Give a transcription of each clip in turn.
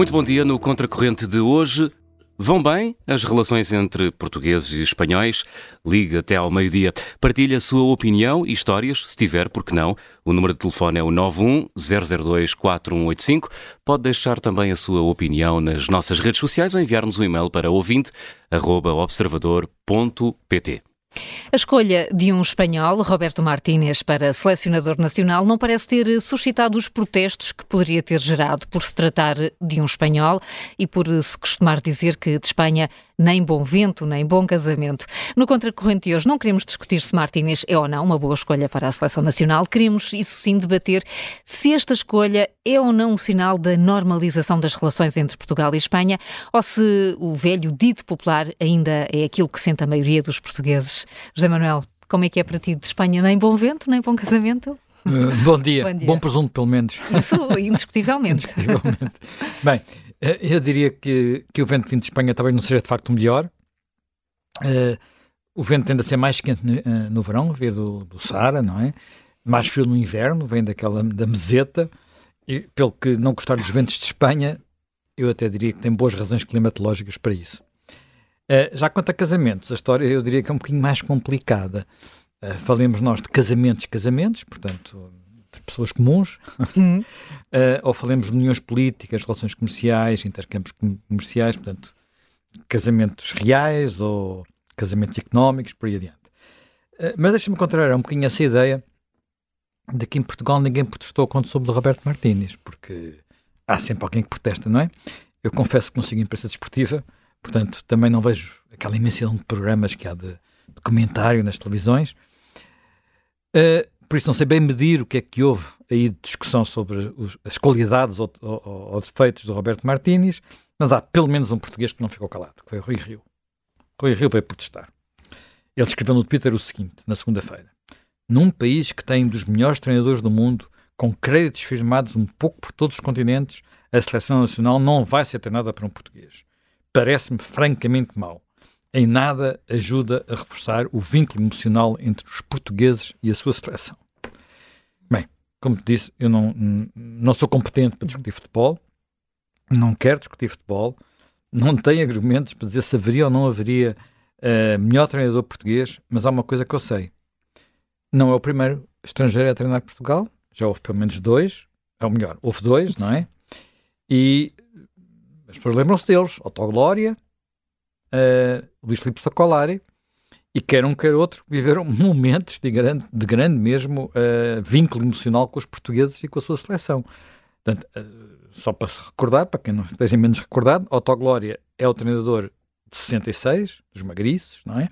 Muito bom dia no Contracorrente de hoje. Vão bem as relações entre portugueses e espanhóis? Liga até ao meio-dia. Partilhe a sua opinião e histórias, se tiver, porque não. O número de telefone é o 91-002-4185. Pode deixar também a sua opinião nas nossas redes sociais ou enviar-nos um e-mail para ouvinte.observador.pt. A escolha de um espanhol, Roberto Martínez, para selecionador nacional não parece ter suscitado os protestos que poderia ter gerado por se tratar de um espanhol e por se costumar dizer que de Espanha nem bom vento, nem bom casamento. No Contracorrente de hoje não queremos discutir se Martínez é ou não uma boa escolha para a seleção nacional, queremos, isso sim, debater se esta escolha é ou não um sinal da normalização das relações entre Portugal e Espanha ou se o velho dito popular ainda é aquilo que sente a maioria dos portugueses. José Manuel, como é que é para ti de Espanha? Nem bom vento, nem bom casamento? Uh, bom, dia. bom dia. Bom presunto, pelo menos. Isso, indiscutivelmente. indiscutivelmente. Bem, eh, eu diria que, que o vento vindo de Espanha talvez não seja de facto o melhor. Uh, o vento tende a ser mais quente no, uh, no verão, vem do, do Saara, não é? Mais frio no inverno, vem daquela da meseta. E pelo que não gostar dos ventos de Espanha, eu até diria que tem boas razões climatológicas para isso. Uh, já quanto a casamentos, a história eu diria que é um bocadinho mais complicada. Uh, falemos nós de casamentos, casamentos, portanto, de pessoas comuns, uh, ou falemos de uniões políticas, relações comerciais, intercâmbios comerciais, portanto, casamentos reais ou casamentos económicos, por aí adiante. Mas deixa-me contrariar um bocadinho essa ideia de que em Portugal ninguém protestou quando soube do Roberto Martínez, porque há sempre alguém que protesta, não é? Eu confesso que não sigo imprensa desportiva, portanto, também não vejo aquela imensidão de programas que há de, de comentário nas televisões. Uh, por isso não sei bem medir o que é que houve aí de discussão sobre os, as qualidades ou, ou, ou, defeitos do Roberto Martínez, mas há pelo menos um português que não ficou calado, que foi o Rui Rio. Rui Rio veio protestar. Ele escreveu no Twitter o seguinte, na segunda-feira. Num país que tem um dos melhores treinadores do mundo, com créditos firmados um pouco por todos os continentes, a seleção nacional não vai ser treinada por um português. Parece-me francamente mau em nada ajuda a reforçar o vínculo emocional entre os portugueses e a sua seleção. Bem, como te disse, eu não, não sou competente para discutir futebol, não quero discutir futebol, não tenho argumentos para dizer se haveria ou não haveria uh, melhor treinador português, mas há uma coisa que eu sei. Não é o primeiro estrangeiro a treinar Portugal, já houve pelo menos dois, é o melhor, houve dois, não é? E as pessoas lembram-se deles, Autoglória, uh, Luís Filipe Sacolari, e quer um quer outro viveram momentos de grande, de grande mesmo uh, vínculo emocional com os portugueses e com a sua seleção. Portanto, uh, só para se recordar, para quem não esteja menos recordado, Otto Glória é o treinador de 66, dos magriços, não é?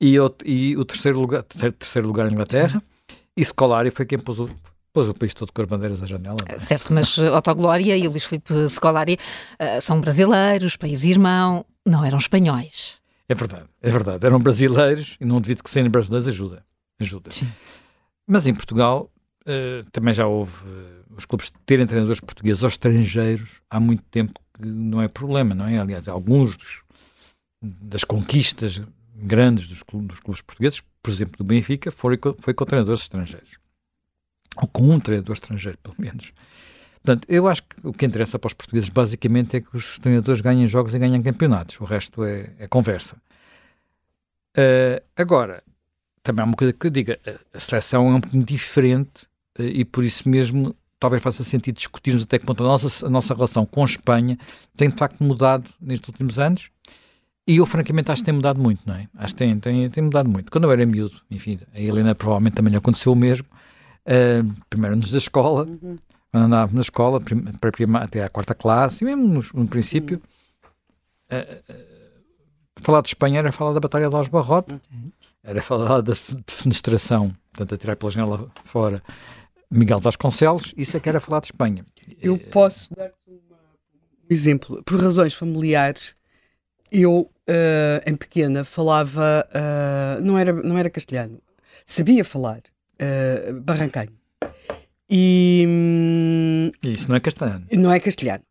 E o, e o terceiro lugar, terceiro, terceiro lugar na Inglaterra, e Scolari foi quem pôs o, pôs o país todo com as bandeiras à janela. É? Certo, mas Otto Glória e o Luís Filipe Scolari uh, são brasileiros, país irmão, não eram espanhóis. É verdade, é verdade. Eram brasileiros e não devido que serem brasileiros ajuda. ajuda. Sim. Mas em Portugal uh, também já houve uh, os clubes terem treinadores portugueses ou estrangeiros há muito tempo que não é problema, não é? Aliás, alguns dos, das conquistas grandes dos clubes, dos clubes, portugueses, por exemplo, do Benfica, foi, foi com treinadores estrangeiros. Ou com um treinador estrangeiro, pelo menos. Portanto, eu acho que o que interessa para os portugueses basicamente é que os treinadores ganhem jogos e ganhem campeonatos. O resto é, é conversa. Uh, agora, também há uma coisa que eu diga: a seleção é um pouquinho diferente uh, e por isso mesmo talvez faça sentido discutirmos até que ponto a nossa, a nossa relação com a Espanha tem de facto mudado nestes últimos anos. E eu, francamente, acho que tem mudado muito, não é? Acho que tem, tem, tem mudado muito. Quando eu era miúdo, enfim, a Helena provavelmente também lhe aconteceu o mesmo. Uh, primeiro anos da escola, uhum. quando andava na escola, até à quarta classe, e mesmo no, no princípio, uh, uh, falar de Espanha era falar da Batalha de Los Barrotes, era falar da defenestração, portanto, a tirar pela janela fora Miguel Vasconcelos, isso é que era falar de Espanha. Eu posso dar um exemplo. Por razões familiares, eu, uh, em pequena, falava, não, era, não era castelhano, sabia falar uh, barranquenho. E, Isso não é castelhano. Não é castelhano.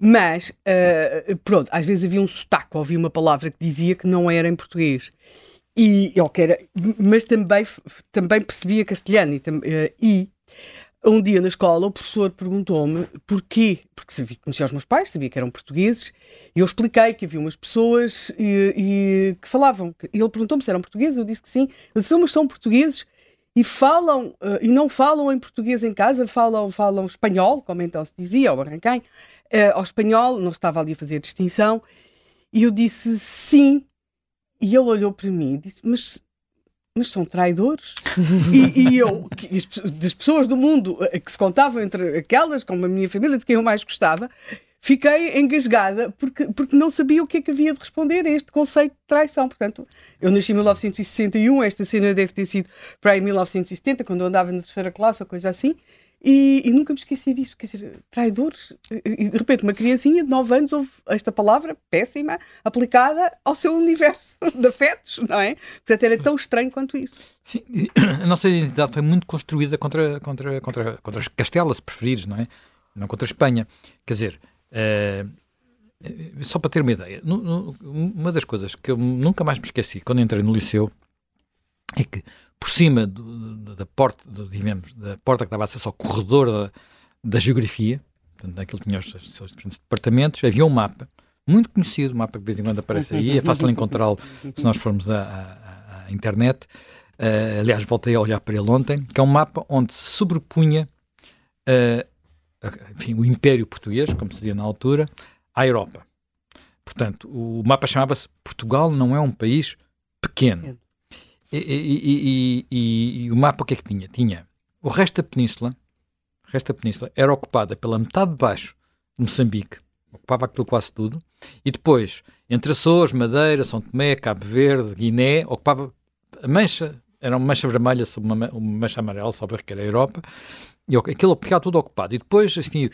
Mas, uh, pronto, às vezes havia um sotaque, ouvia uma palavra que dizia que não era em português. E, eu que era, mas também, também percebia castelhano. E, uh, e um dia na escola o professor perguntou-me porquê, porque sabia, conhecia os meus pais, sabia que eram portugueses, e eu expliquei que havia umas pessoas e, e que falavam. E ele perguntou-me se eram portugueses, eu disse que sim. Ele disse, mas são portugueses e falam, uh, e não falam em português em casa, falam, falam espanhol, como então se dizia, ao barranquém, uh, ao espanhol, não estava ali a fazer distinção. E eu disse sim, e ele olhou para mim e disse, mas mas são traidores. e, e, eu, das pessoas do mundo eh, que se contavam entre aquelas, como a minha família, de quem eu mais gostava, fiquei engasgada porque, porque não sabia o que é que havia de responder a este conceito de traição. Portanto, eu nasci em 1961, esta cena deve ter sido para aí 1970, quando eu andava na terceira classe ou coisa assim, e, e, nunca me esqueci disso, quer dizer, traidores. E de repente, uma criancinha de 9 anos ouve esta palavra péssima aplicada ao seu universo de afetos, não é? Portanto, era tão estranho quanto isso. Sim, a nossa identidade foi muito construída contra, contra, contra, contra as Castelas, se preferires, não é? Não contra a Espanha. Quer dizer, é, só para ter uma ideia, uma das coisas que eu nunca mais me esqueci quando entrei no liceu é que por cima do, da porta, do, digamos, da porta que dava acesso ao corredor da, da geografia, portanto, naquilo tinha os seus diferentes departamentos, havia um mapa, muito conhecido, um mapa que de vez em quando aparece aí, é fácil encontrá-lo se nós formos à, à, à internet. Uh, aliás, voltei a olhar para ele ontem, que é um mapa onde se sobrepunha uh, enfim, o Império Português, como se dizia na altura, à Europa. Portanto, o mapa chamava-se Portugal não é um país pequeno. E, e, e, e, o mapa o que é que tinha? Tinha o resto da península, o resto da península era ocupada pela metade de baixo de Moçambique, ocupava aquilo quase tudo, e depois, entre Açores, Madeira, São Tomé, Cabo Verde, Guiné, ocupava a mancha, era uma mancha vermelha sobre uma, uma mancha amarela, salvo que era a Europa, e aquilo ficava tudo ocupado. E depois, enfim,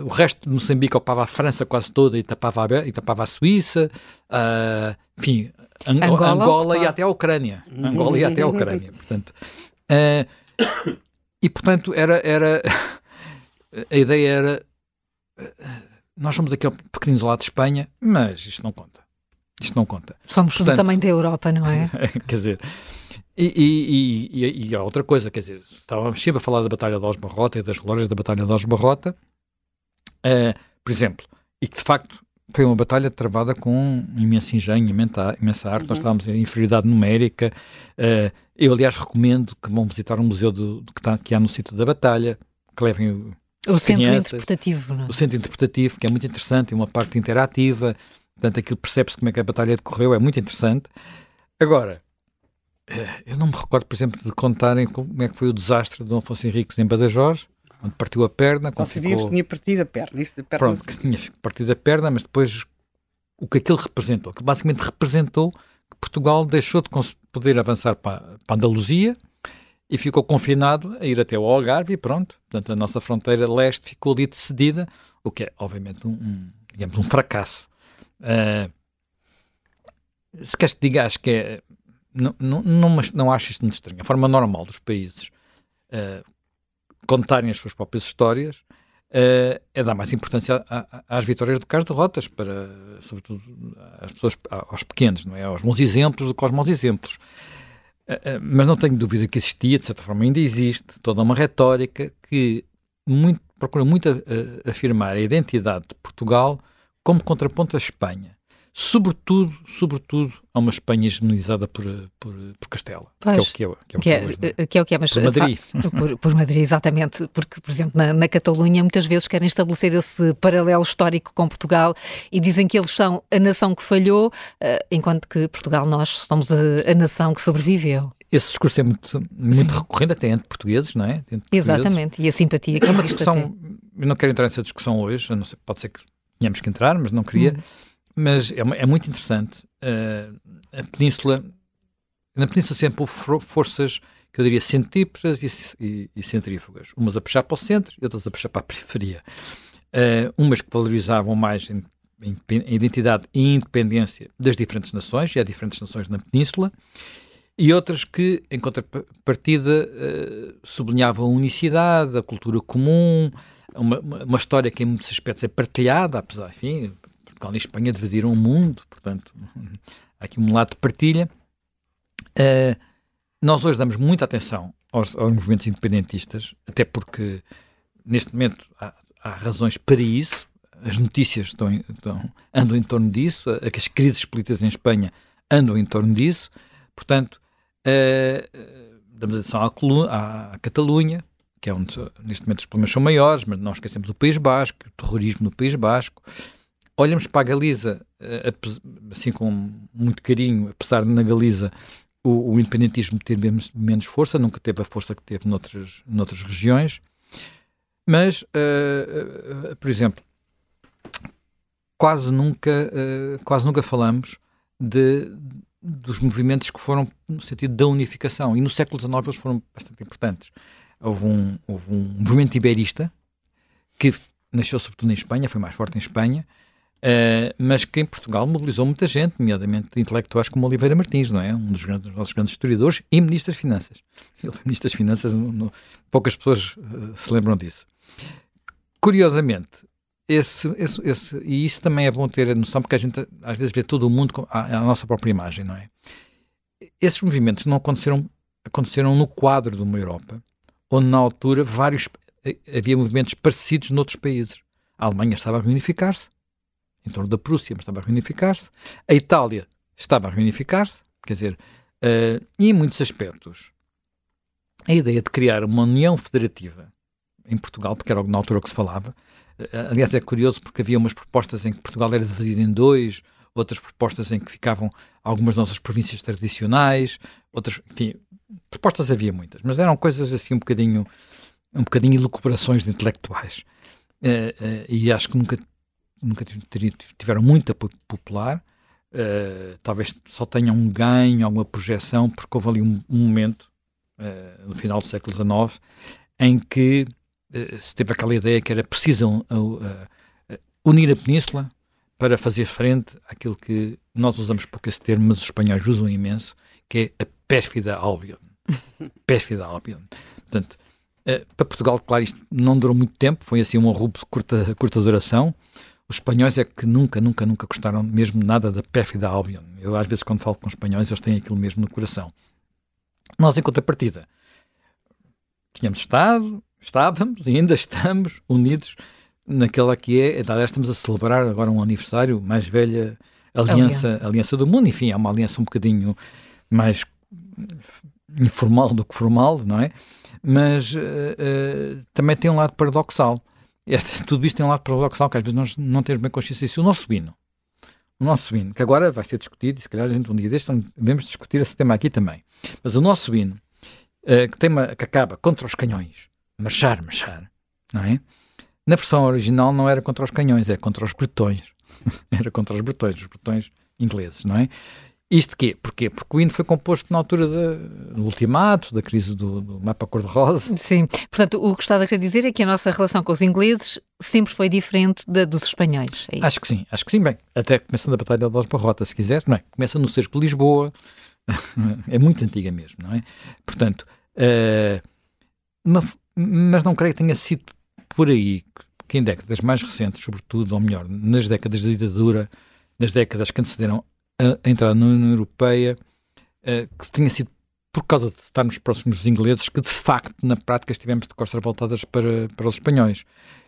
o resto de Moçambique ocupava a França quase toda e tapava a, e tapava a Suíça, uh, enfim, Angola, Angola e até a Ucrânia. Angola e até a Ucrânia, portanto. Uh, e, portanto, era, era... A ideia era... Nós somos aqui pequeninos lado de Espanha, mas isto não conta. Isto não conta. Somos portanto, também da Europa, não é? quer dizer... E, e, e, e, há outra coisa, quer dizer, estávamos sempre a falar da Batalha de Osbarrota e das glórias da Batalha de Osbarrota, uh, por exemplo, e que de facto foi uma batalha travada com imenso engenho, imensa, imensa arte. Uhum. Nós estávamos em inferioridade numérica. Uh, eu, aliás, recomendo que vão visitar o museu do, que, está, que há no sítio da batalha, que levem o, o centro crianças, interpretativo, não é? O centro interpretativo, que é muito interessante, é uma parte interativa. Portanto, aquilo percebe-se como é que a batalha decorreu, é muito interessante. Agora, eh, eu não me recordo, por exemplo, de contarem como é que foi o desastre de Dom Afonso Henriques em Badajoz, onde partiu a perna. Só sabíamos ficou... que tinha partido a perna. Isto de perna Pronto, que tinha partido a perna, mas depois o que aquilo representou, que basicamente representou que Portugal deixou de poder avançar para, para a Andaluzia e ficou confinado a ir até o Algarve e pronto. Portanto, a nossa fronteira leste ficou ali decidida, o que é, obviamente, um, um digamos, um fracasso. Uh, se queres que diga, acho que é... Não, não, não, não acho isto muito estranho. A forma normal dos países uh, contarem as suas próprias histórias, uh, é dar mais importância a, a, às vitórias do que às derrotas, para, sobretudo às pessoas, aos pequenos, não é? aos bons exemplos do que aos maus exemplos. Uh, mas não tenho dúvida que existia, de certa forma ainda existe, toda uma retórica que muito, procura muito afirmar a identidade de Portugal como contraponto à Espanha sobretudo, sobretudo a uma Espanha hegemonizada por, por, por Castela, pois, que é o que é. Que é, que é, é, que é, o que é mas, por Madrid. Por, por, Madrid, exatamente, porque, por exemplo, na, na Catalunha muitas vezes querem estabelecer esse paralelo histórico com Portugal e dizem que eles são a nação que falhou, uh, enquanto que Portugal, nós somos a, a nação que sobreviveu. Esse discurso é muito, muito recorrente até entre portugueses, não é? Entre Exatamente, e a simpatia que é uma discussão, eu não quero entrar nessa discussão hoje, sei, pode ser que tenhamos que entrar, mas não queria. Hum mas é, é muito interessante. Uh, a Península, na Península sempre houve forças que eu diria centrípetas e, e, e, centrífugas. Umas a puxar para o centro e outras a puxar para a periferia. Uh, umas que valorizavam mais a identidade e independência das diferentes nações, e há diferentes nações na Península, e outras que, em contrapartida, uh, sublinhavam a unicidade, a cultura comum, uma, uma, história que em muitos aspectos é partilhada, apesar, enfim, Portugal e Espanha dividiram o mundo, portanto, há aqui um lado de partilha. Uh, nós hoje damos muita atenção aos, aos movimentos independentistas, até porque neste momento há, há razões para isso, as notícias estão, estão, andam em torno disso, as crises políticas em Espanha andam em torno disso, portanto, uh, damos atenção à, à, Catalunha, que é onde neste momento os problemas são maiores, mas não esquecemos o País Basco, o terrorismo no País Basco. Olhamos para a Galiza, uh, assim com muito carinho, apesar de na Galiza o, o independentismo ter menos, menos, força, nunca teve a força que teve noutras, noutras regiões. Mas, uh, uh, por exemplo, quase nunca, uh, quase nunca falamos de, dos movimentos que foram no sentido da unificação. E no século XIX eles foram bastante importantes. Houve um, houve um movimento iberista que nasceu sobretudo em Espanha, foi mais forte em Espanha, Uh, mas que em Portugal mobilizou muita gente, nomeadamente intelectuais como Oliveira Martins, não é? Um dos, grandes, dos nossos grandes historiadores e ministro das Finanças. Ele foi ministro das Finanças, no, no, poucas pessoas uh, se lembram disso. Curiosamente, esse, esse, esse, e isso também é bom ter a noção, porque a gente às vezes vê todo o mundo com a, a nossa própria imagem, não é? Esses movimentos não aconteceram, aconteceram no quadro de uma Europa, onde na altura vários, eh, havia movimentos parecidos noutros países. A Alemanha estava a reunificar-se, em torno da Prússia, mas estava a reunificar-se. A Itália estava a reunificar-se, quer dizer, uh, e em muitos aspectos, a ideia de criar uma União Federativa em Portugal, porque era na altura que se falava, uh, aliás, é curioso porque havia umas propostas em que Portugal era dividido em dois, outras propostas em que ficavam algumas nossas províncias tradicionais, outras, enfim, propostas havia muitas, mas eram coisas assim um bocadinho, um bocadinho elucubrações de intelectuais. Uh, uh, e acho que nunca nunca tiveram muita popular, uh, talvez só tenham um ganho, alguma projeção, porque houve ali um, um momento, uh, no final do século XIX, em que uh, se teve aquela ideia que era preciso unir a península para fazer frente àquilo que nós usamos pouco esse termo, mas os espanhóis usam imenso, que é a pérfida Albion. pérfida Albion. Portanto, para Portugal, claro, isto não durou muito tempo, foi assim um arrubo de curta, curta duração, os espanhóis é que nunca, nunca, nunca gostaram mesmo nada da pérfida Albion. Eu, às vezes, quando falo com espanhóis, eles têm aquilo mesmo no coração. Nós, em contrapartida, tínhamos estado, estávamos e ainda estamos unidos naquela que é, aliás, estamos a celebrar agora um aniversário, mais velha aliança, aliança, aliança do mundo, enfim, é uma aliança um bocadinho mais informal do que formal, não é? Mas uh, uh, também tem um lado paradoxal este, tudo isto tem um lado paradoxal que às vezes nós não temos bem consciência disso. O nosso hino, o nosso hino, que agora vai ser discutido, e se calhar a gente um dia destes devemos discutir esse tema aqui também. Mas o nosso hino, uh, que, tema, que acaba contra os canhões, marchar, marchar, não é? Na versão original não era contra os canhões, é contra os bretões. era contra os bretões, os bretões ingleses, não é? Isto quê? Porquê? Porque o hino foi composto na altura do ultimato, da crise do, do mapa cor-de-rosa. Sim, portanto, o que estás a querer dizer é que a nossa relação com os ingleses sempre foi diferente da dos espanhóis. É acho que sim, acho que sim. Bem, até começando a Batalha de Los Barrota, se quiseres, não é? Começa no Cerco de Lisboa, é muito antiga mesmo, não é? Portanto, uh, uma, mas não creio que tenha sido por aí que em décadas mais recentes, sobretudo, ou melhor, nas décadas da ditadura, nas décadas que antecederam a, entrar na União Europeia uh, que tenha sido por causa de estarmos próximos dos ingleses que de facto na prática estivemos de costas voltadas para, para os espanhóis.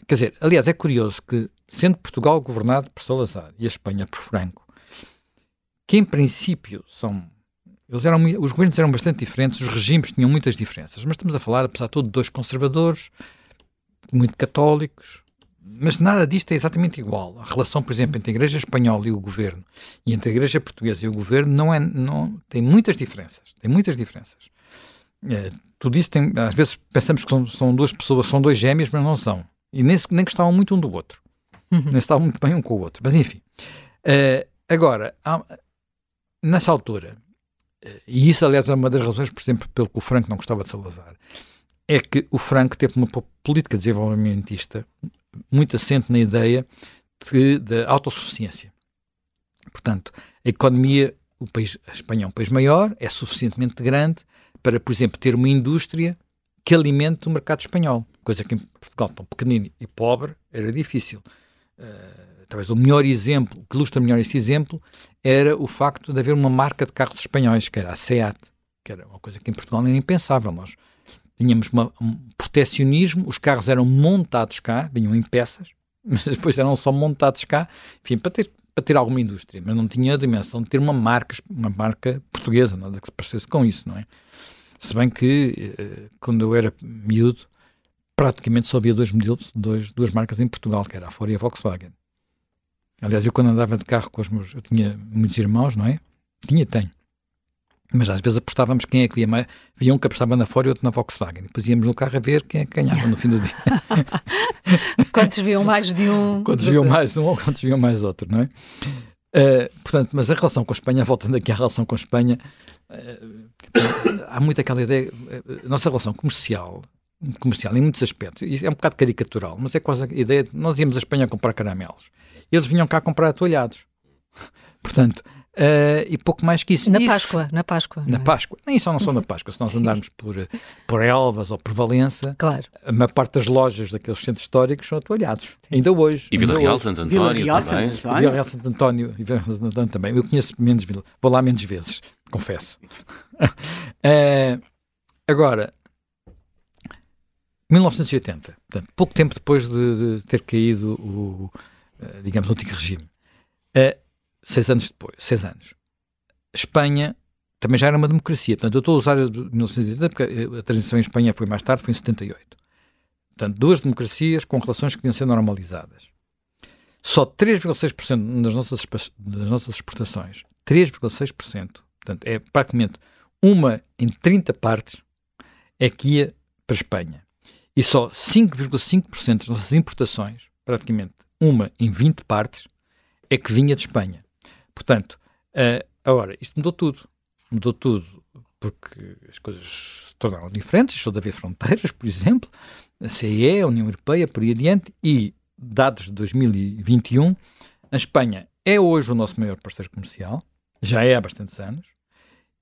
Quer dizer, aliás, é curioso que, sendo Portugal governado por Salazar e a Espanha por Franco, que em princípio são. Eles eram, os governos eram bastante diferentes, os regimes tinham muitas diferenças, mas estamos a falar, apesar de tudo, de dois conservadores, muito católicos, mas nada disto é exatamente igual. A relação, por exemplo, entre a Igreja Espanhola e o Governo e entre a Igreja Portuguesa e o Governo não é, não, tem muitas diferenças. Tem muitas diferenças. É, tudo isso tem, às vezes pensamos que são, são, duas pessoas, são dois gêmeos, mas não são. E nem, nem gostavam muito um do outro. Uhum. Nem estavam muito bem um com o outro. Mas enfim. É, agora, há, nessa altura, é, e isso aliás é uma das razões, por exemplo, pelo que o Franco não gostava de Salazar, é que o Franco teve uma política desenvolvimentista muito assente na ideia de, da autossuficiência. Portanto, a economia, o país, a Espanha é um país maior, é suficientemente grande para, por exemplo, ter uma indústria que alimente o mercado espanhol, coisa que em Portugal, tão pequenino e pobre, era difícil. Uh, talvez o melhor exemplo, que ilustra melhor esse exemplo, era o facto de haver uma marca de carros espanhóis, que era a SEAT. que era uma coisa que em Portugal era impensável. Nós tínhamos uma, um protecionismo, os carros eram montados cá, vinham em peças, mas depois eram só montados cá, enfim, para ter, para ter alguma indústria, mas não tinha a dimensão de ter uma marca, uma marca portuguesa, nada que se parecesse com isso, não é? Se bem que, eh, quando eu era miúdo, praticamente só havia dois modelos, dois, duas marcas em Portugal, que era a Ford e a Volkswagen. Aliás, eu quando andava de carro com os meus, eu tinha muitos irmãos, não é? Tinha, tenho. Mas às vezes apostávamos quem é que via mais. Via um que apostava na Ford e outro na Volkswagen. Depois íamos no carro a ver quem é que ganhava no fim do dia. quantos viam mais de um? Quantos viam mais de um ou quantos viam mais outro, não é? Uh, portanto, mas a relação com a Espanha, voltando aqui à relação com a Espanha, uh, há muito aquela ideia. Uh, nossa relação comercial, comercial em muitos aspectos, é um bocado caricatural, mas é quase a ideia de nós íamos à Espanha comprar caramelos. Eles vinham cá comprar atoalhados. Portanto, Uh, e pouco mais que isso. Na isso, Páscoa, na Páscoa. Na é? Páscoa. Nem só não só na Páscoa. Se nós andarmos por, por Elvas ou por Valença, claro. a maior parte das lojas daqueles centros históricos são atualhados. Sim. Ainda hoje. E Vila Real, Santo António Vila Real, também. Santo Vila Real, Santo António e Vila Santo António também. Eu conheço menos Vila. Vou lá menos vezes, confesso. uh, agora, 1980, portanto, pouco tempo depois de, de ter caído o, uh, digamos, o antigo regime. Uh, seis anos depois, seis anos. Espanha também já era uma democracia. Portanto, eu estou a usar 1980 porque a transição em Espanha foi mais tarde, foi em 78. Portanto, duas democracias com relações que deviam ser normalizadas. Só 3,6% das nossas, das nossas exportações, 3,6%, portanto, é praticamente uma em 30 partes, é que ia para a Espanha. E só 5,5% das nossas importações, praticamente uma em 20 partes, é que vinha de Espanha. Portanto, uh, agora, isto mudou tudo. Mudou tudo porque as coisas se tornaram diferentes, deixou de haver fronteiras, por exemplo, a CE, a União Europeia, por aí adiante, e dados de 2021, a Espanha é hoje o nosso maior parceiro comercial, já é há bastantes anos,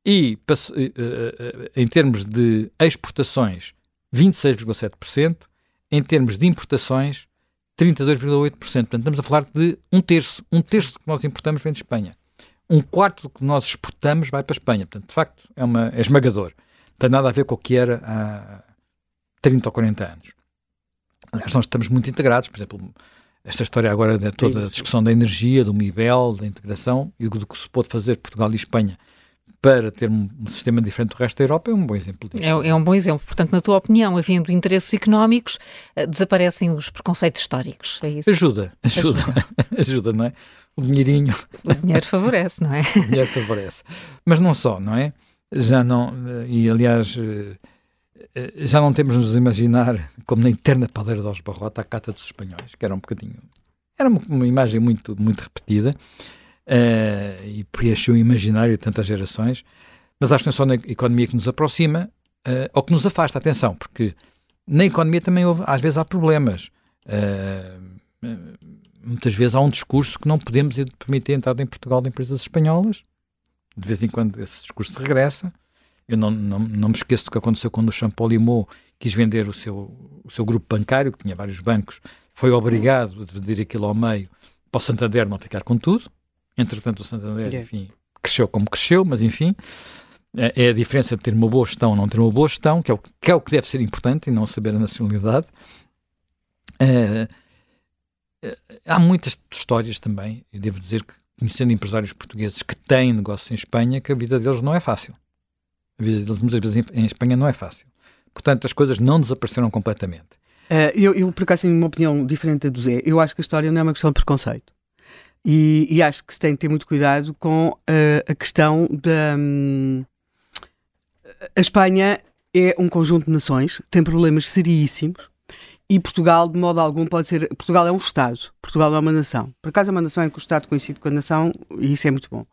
e uh, uh, em termos de exportações, 26,7%, em termos de importações, 32,8%. Portanto, estamos a falar de um terço. Um terço do que nós importamos vem de Espanha. Um quarto do que nós exportamos vai para a Espanha. Portanto, de facto, é, uma, é esmagador. Não tem nada a ver com o que era há 30 ou 40 anos. Aliás, nós estamos muito integrados. Por exemplo, esta história agora de toda a discussão da energia, do MIBEL, da integração e do que se pode fazer Portugal e Espanha para ter um, sistema diferente do resto da Europa é um bom exemplo disso. É, é, um bom exemplo. Portanto, na tua opinião, havendo interesses económicos, eh, desaparecem os preconceitos históricos, é isso? Ajuda, ajuda, ajuda, ajuda não é? O dinheirinho... O dinheiro favorece, não é? o dinheiro favorece. Mas não só, não é? Já não... E, aliás, eh, já não temos nos imaginar como na interna padeira de Barrota a cata dos espanhóis, que era um bocadinho... Era uma, uma imagem muito, muito repetida, uh, e preencheu o imaginário de tantas gerações, mas acho que não é só na economia que nos aproxima uh, ou que nos afasta, atenção, porque na economia também houve, às vezes há problemas. Uh, muitas vezes há um discurso que não podemos permitir a entrada em Portugal de empresas espanholas. De vez em quando esse discurso regressa. Eu não, não, não me esqueço do que aconteceu quando o Champollimau quis vender o seu, o seu grupo bancário, que tinha vários bancos, foi obrigado a dividir aquilo ao meio para o Santander não ficar com tudo. Entretanto, o Santander, enfim, cresceu como cresceu, mas enfim, é, é a diferença de ter uma boa gestão ou não ter uma boa gestão, que é o que, é o que deve ser importante e não saber a nacionalidade. É, é, há muitas histórias também, e devo dizer que, conhecendo empresários portugueses que têm negócio em Espanha, que a vida deles não é fácil. A vida deles, muitas vezes, em Espanha não é fácil. Portanto, as coisas não desapareceram completamente. Uh, eu, eu, por acaso, tenho uma opinião diferente da do Zé. Eu acho que a história não é uma questão de preconceito. E, e, acho que se tem que ter muito cuidado com uh, a questão da. Um, a Espanha é um conjunto de nações, tem problemas seríssimos e Portugal, de modo algum, pode ser. Portugal é um Estado, Portugal é uma nação. Por acaso, é uma nação em que o Estado coincide com a nação e isso é muito bom.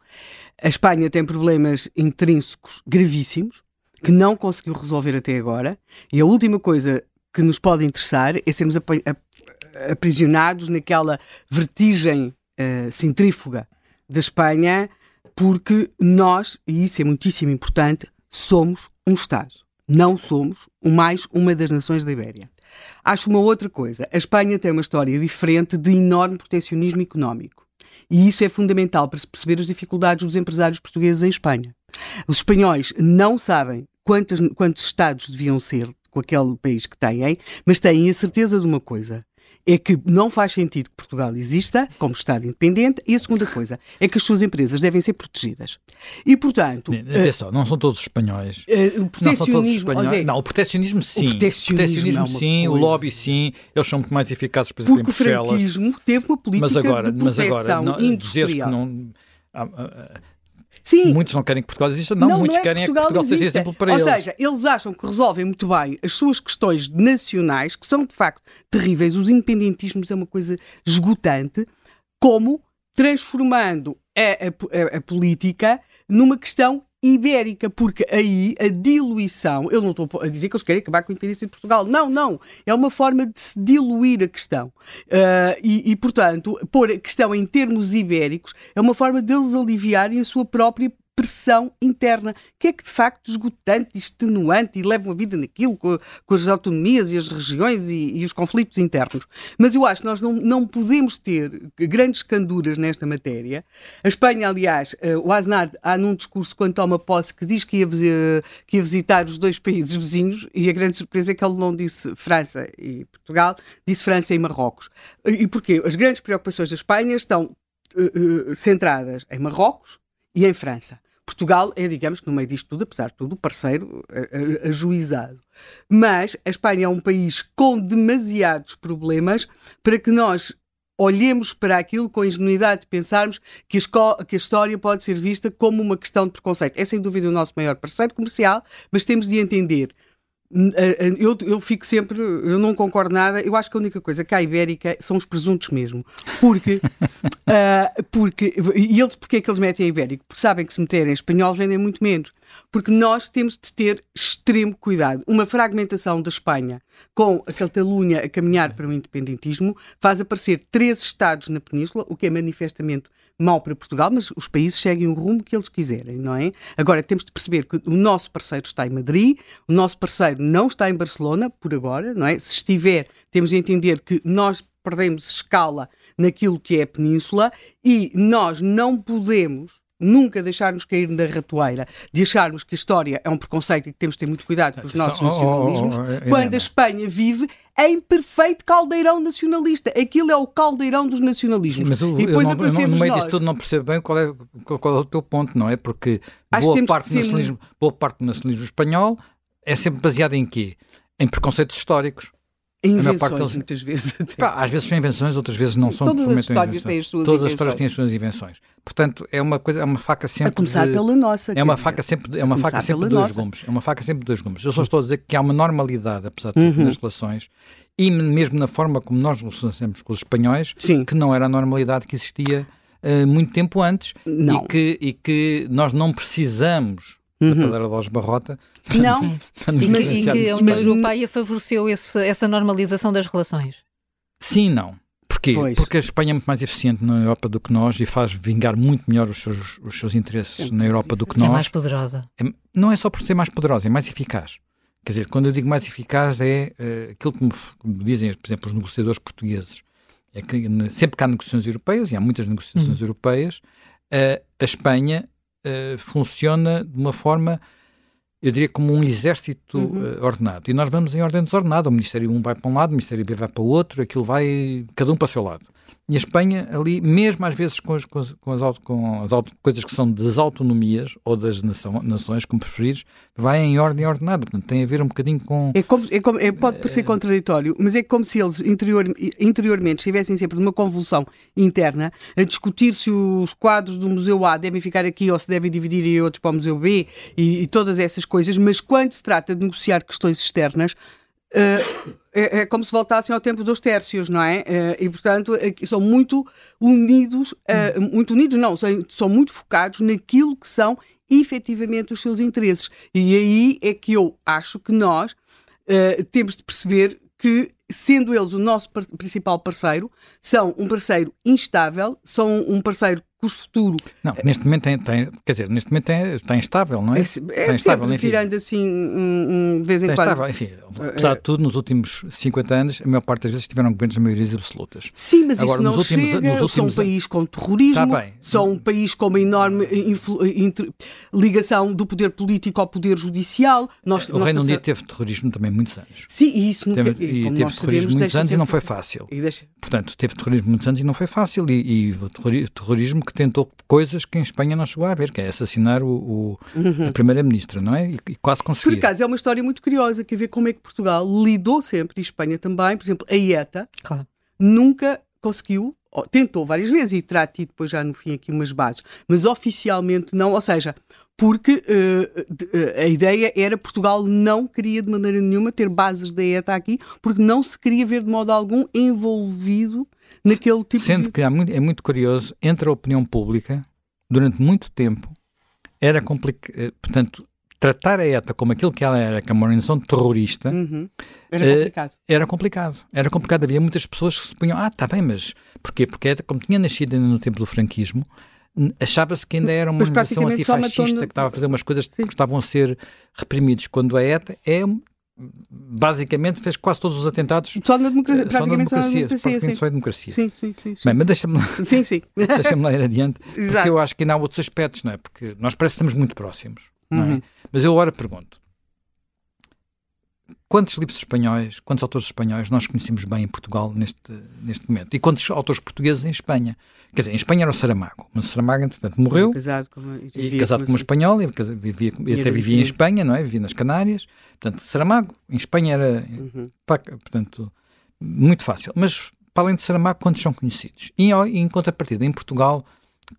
A Espanha tem problemas intrínsecos gravíssimos que não conseguiu resolver até agora e a última coisa que nos pode interessar é sermos aprisionados naquela vertigem uh, centrífuga da Espanha, porque nós, e isso é muitíssimo importante, somos um Estado. Não somos mais uma das nações da Ibéria. Acho uma outra coisa. A Espanha tem uma história diferente de enorme protecionismo económico. E isso é fundamental para se perceber as dificuldades dos empresários portugueses em Espanha. Os espanhóis não sabem quantos, quantos estados deviam ser com aquele país que têm, mas têm a certeza de uma coisa é que não faz sentido que Portugal exista como Estado independente. E a segunda coisa é que as suas empresas devem ser protegidas. E, portanto. Atenção, uh, não são todos espanhóis. Uh, o não são todos espanhóis. não, o protecionismo sim. O protecionismo, o é sim, coisa. o lobby sim. Eles são muito mais eficazes, por exemplo, Porque em Bruxelas. o franquismo teve uma política mas agora, de proteção mas agora, não, industrial. Dizer que não. Sim. Muitos não querem que Portugal exista, não, não muitos não é querem que Portugal, é que Portugal seja exemplo para Ou eles. Ou seja, eles acham que resolvem muito bem as suas questões nacionais, que são de facto terríveis. Os independentismos é uma coisa esgotante, como transformando a, a, a política numa questão ibérica, porque aí a diluição, eu não estou a dizer que eles querem acabar com a independência de Portugal, não, não, é uma forma de se diluir a questão. Uh, e, e, portanto, pôr a questão em termos ibéricos é uma forma deles aliviarem a sua própria pressão interna, que é que de facto esgotante, extenuante e leva a vida naquilo com, com, as autonomias e as regiões e, e, os conflitos internos. Mas eu acho que nós não, não podemos ter grandes canduras nesta matéria. A Espanha, aliás, uh, o Aznar há num discurso quando toma posse que diz que ia, que ia visitar os dois países vizinhos e a grande surpresa é que ele não disse França e Portugal, disse França e Marrocos. E porquê? As grandes preocupações da Espanha estão uh, uh, centradas em Marrocos e em França. Portugal é, digamos que no meio disto tudo, apesar de tudo, parceiro ajuizado. Mas a Espanha é um país com demasiados problemas para que nós olhemos para aquilo com ingenuidade de pensarmos que a, que a, história pode ser vista como uma questão de preconceito. É sem dúvida o nosso maior parceiro comercial, mas temos de entender eu, eu fico sempre, eu não concordo nada. Eu acho que a única coisa que há ibérica são os presuntos mesmo. Porque, uh, porque e eles, porque é que eles metem a ibérico? Porque sabem que se meterem espanhol vendem muito menos. Porque nós temos de ter extremo cuidado. Uma fragmentação da Espanha com a Catalunha a caminhar para o independentismo faz aparecer três Estados na Península, o que é manifestamente mau para Portugal, mas os países seguem o rumo que eles quiserem, não é? Agora, temos de perceber que o nosso parceiro está em Madrid, o nosso parceiro não está em Barcelona, por agora, não é? Se estiver, temos de entender que nós perdemos escala naquilo que é a península e nós não podemos nunca deixar-nos cair na ratoeira de acharmos que a história é um preconceito e que temos de ter muito cuidado com os nossos nacionalismos, oh, oh, oh, quando a Espanha vive em perfeito caldeirão nacionalista. Aquilo é o caldeirão dos nacionalismos. Mas o, e depois eu não, eu no meio disto tudo não percebo bem qual é, qual é o teu ponto, não é? Porque boa parte, boa parte do nacionalismo espanhol é sempre baseada em quê? Em preconceitos históricos. Invenções, deles... muitas vezes. Pá, às vezes são invenções, outras vezes não Sim, são. Todas as histórias têm as suas Todas as histórias têm as suas invenções. Portanto, é uma coisa, é uma faca sempre. A começar de... pela nossa. É uma faca sempre, é uma faca sempre de dois gumes. É uma faca sempre de dois gumes. Eu só estou a dizer que há uma normalidade, apesar de tudo, uhum. nas relações e mesmo na forma como nós nos relacionamos com os espanhóis, Sim. que não era a normalidade que existia uh, muito tempo antes não. E, que, e que nós não precisamos uhum. da cadeira de Los Barrota. Não, mas, e que, mas o pai favoreceu esse, essa normalização das relações? Sim, não. Porquê? Pois. Porque a Espanha é muito mais eficiente na Europa do que nós e faz vingar muito melhor os seus, os seus interesses na Europa do que nós. É mais poderosa. É, não é só por ser mais poderosa, é mais eficaz. Quer dizer, quando eu digo mais eficaz é uh, aquilo que me, me, dizem, por exemplo, os negociadores portugueses. É que sempre que há negociações europeias, e há muitas negociações uhum. europeias, uh, a Espanha uh, funciona de uma forma, eu diria, como um exército uhum. ordenado. E nós vamos em ordem desordenada. O Ministério 1 vai para um lado, o Ministério B vai para o outro, aquilo vai, cada um para o seu lado. E a Espanha, ali, mesmo às vezes com as, com as, com as, com as coisas que são das autonomias ou das nação, nações, como preferidos, vai em ordem ordenada. Portanto, tem a ver um bocadinho com. É como, é como, é, pode parecer é... contraditório, mas é como se eles interior, interiormente estivessem sempre numa convulsão interna a discutir se os quadros do Museu A devem ficar aqui ou se devem dividir em outros para o Museu B e, e todas essas coisas, mas quando se trata de negociar questões externas, Uh, é, é, como se voltassem ao tempo dos tércios, não é? Uh, e, portanto, são muito unidos, uh, muito unidos, não, são, são muito focados naquilo que são efetivamente os seus interesses. E aí é que eu acho que nós temos de perceber que, sendo eles o nosso principal parceiro, são um parceiro instável, são um parceiro cujo futuro. Não, neste momento tem, tem quer dizer, neste momento tem, está instável, não é? É, é Está sempre enfim. tirando assim um, um, vez em quando. instável, enfim. Apesar de tudo, nos últimos 50 anos, a maior parte das vezes tiveram governos de maiorias absolutas. Sim, mas Agora, isso não nos últimos- chega. nos São um últimos- país com terrorismo, bem. são um país com uma enorme influ- inter- ligação do poder político ao poder judicial. Nós, O nós Reino Unido teve terrorismo também muitos anos. Sim, e isso nunca... Teve, e e teve nós sabemos, terrorismo muitos anos e sempre- não foi fácil. E deixa- Portanto, teve terrorismo muitos anos e não foi fácil. E, e terrorismo que tentou coisas que em Espanha não chegou a haver, que é assassinar o, o- a primeira-ministra, não é? E, e quase Uhum. Por conseguiu. acaso é uma história muito curiosa, que a ver como é que Portugal lidou sempre, e Espanha também, por exemplo, a IETA Claro. nunca conseguiu, tentou várias vezes e terá tido depois já no fim aqui umas bases, mas oficialmente não, ou seja, porque eh, eh, a ideia era Portugal não queria de maneira nenhuma ter bases da ETA aqui, porque não se queria ver de modo algum envolvido naquele tipo Sendo de... que muito- é muito curioso, entre a opinião pública, durante muito tempo, era complicado. Portanto, tratar a ETA como aquilo que ela era, que é uma organização terrorista, Uhum. Era Eh, complicado. era complicado. Era complicado. Havia muitas pessoas que se punham, ah, está bem, mas porquê? Porque a ETA, como tinha nascido ainda no tempo do franquismo, achava-se que ainda era uma Mas organização antifascista que estava a fazer umas coisas Sim. que estavam a ser reprimidos, quando a ETA é basicamente fez quase todos os atentados Só na democracia, só na praticamente só na democracia, democracia, só em democracia. Sim, sim, sim. sim. Bem, mas deixa-me lá, Sim, sim. deixa lá ir adiante, porque Exato. eu acho que ainda há outros aspectos, não é? Porque nós parece que estamos muito próximos, não é? Uhum. Mas eu agora pergunto, quantos livros espanhóis, quantos autores espanhóis nós conhecemos bem em Portugal neste, neste momento? E quantos autores portugueses em Espanha? Quer dizer, em Espanha era o Saramago, mas o Saramago, entretanto, morreu, Casado com uma, e casado com uma espanhola, e vivia, e até vivia em. Espanha, não é? Vivia nas Canárias. Portanto, Saramago, em Espanha era, Uhum. pá, portanto, muito fácil. Mas, para além de Saramago, quantos são conhecidos? E, em- contrapartida, em Portugal,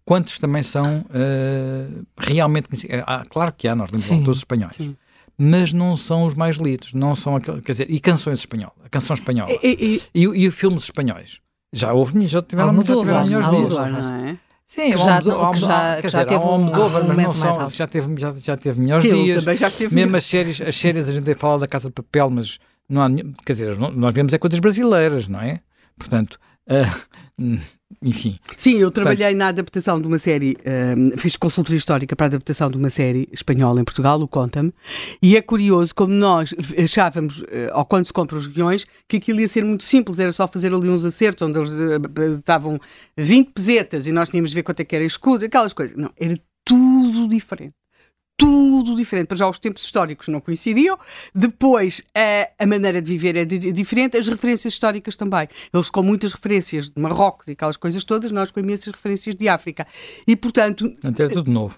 quantos também são eh, realmente conhecidos? Ah, claro que há, nós lemos Sim, autores espanhóis. sim. Mas não são os mais lidos, não são aqueles, quer dizer, e canções espanholas, a canção espanhola, E, e, e, e filmes espanhóis. Já houve, já tiveram, já Almodóvar, tiveram melhores Almodóvar. dias. não é? Sim, Que o já- Almodóvar- que já- quer que já dizer, teve há o um- Almodóvar, um mas não alto. já teve, já, já teve melhores Sim, dias. também já esteve Mesmo as séries, as séries a gente fala da Casa de Papel, mas não há, quer dizer, nós vemos é coisas brasileiras, não é? Portanto, hum, enfim, Sim, eu trabalhei na adaptação de uma série, ehm, fiz consultoria histórica para a adaptação de uma série espanhola em Portugal, o Conta-me, e é curioso como nós achávamos, eh, ou quando se compram os guiões, que aquilo ia ser muito simples, era só fazer ali uns acertos, onde eles eh, estavam 20 pesetas e nós tínhamos de ver quanto é que era escudo, aquelas coisas. Não, era tudo diferente. Tudo diferente. Para já os tempos históricos não coincidiam. Depois a, a maneira de viver é di- diferente. As referências históricas também. Eles com muitas referências de Marrocos e aquelas coisas todas, nós com imensas referências de África. E portanto portanto, é tudo novo.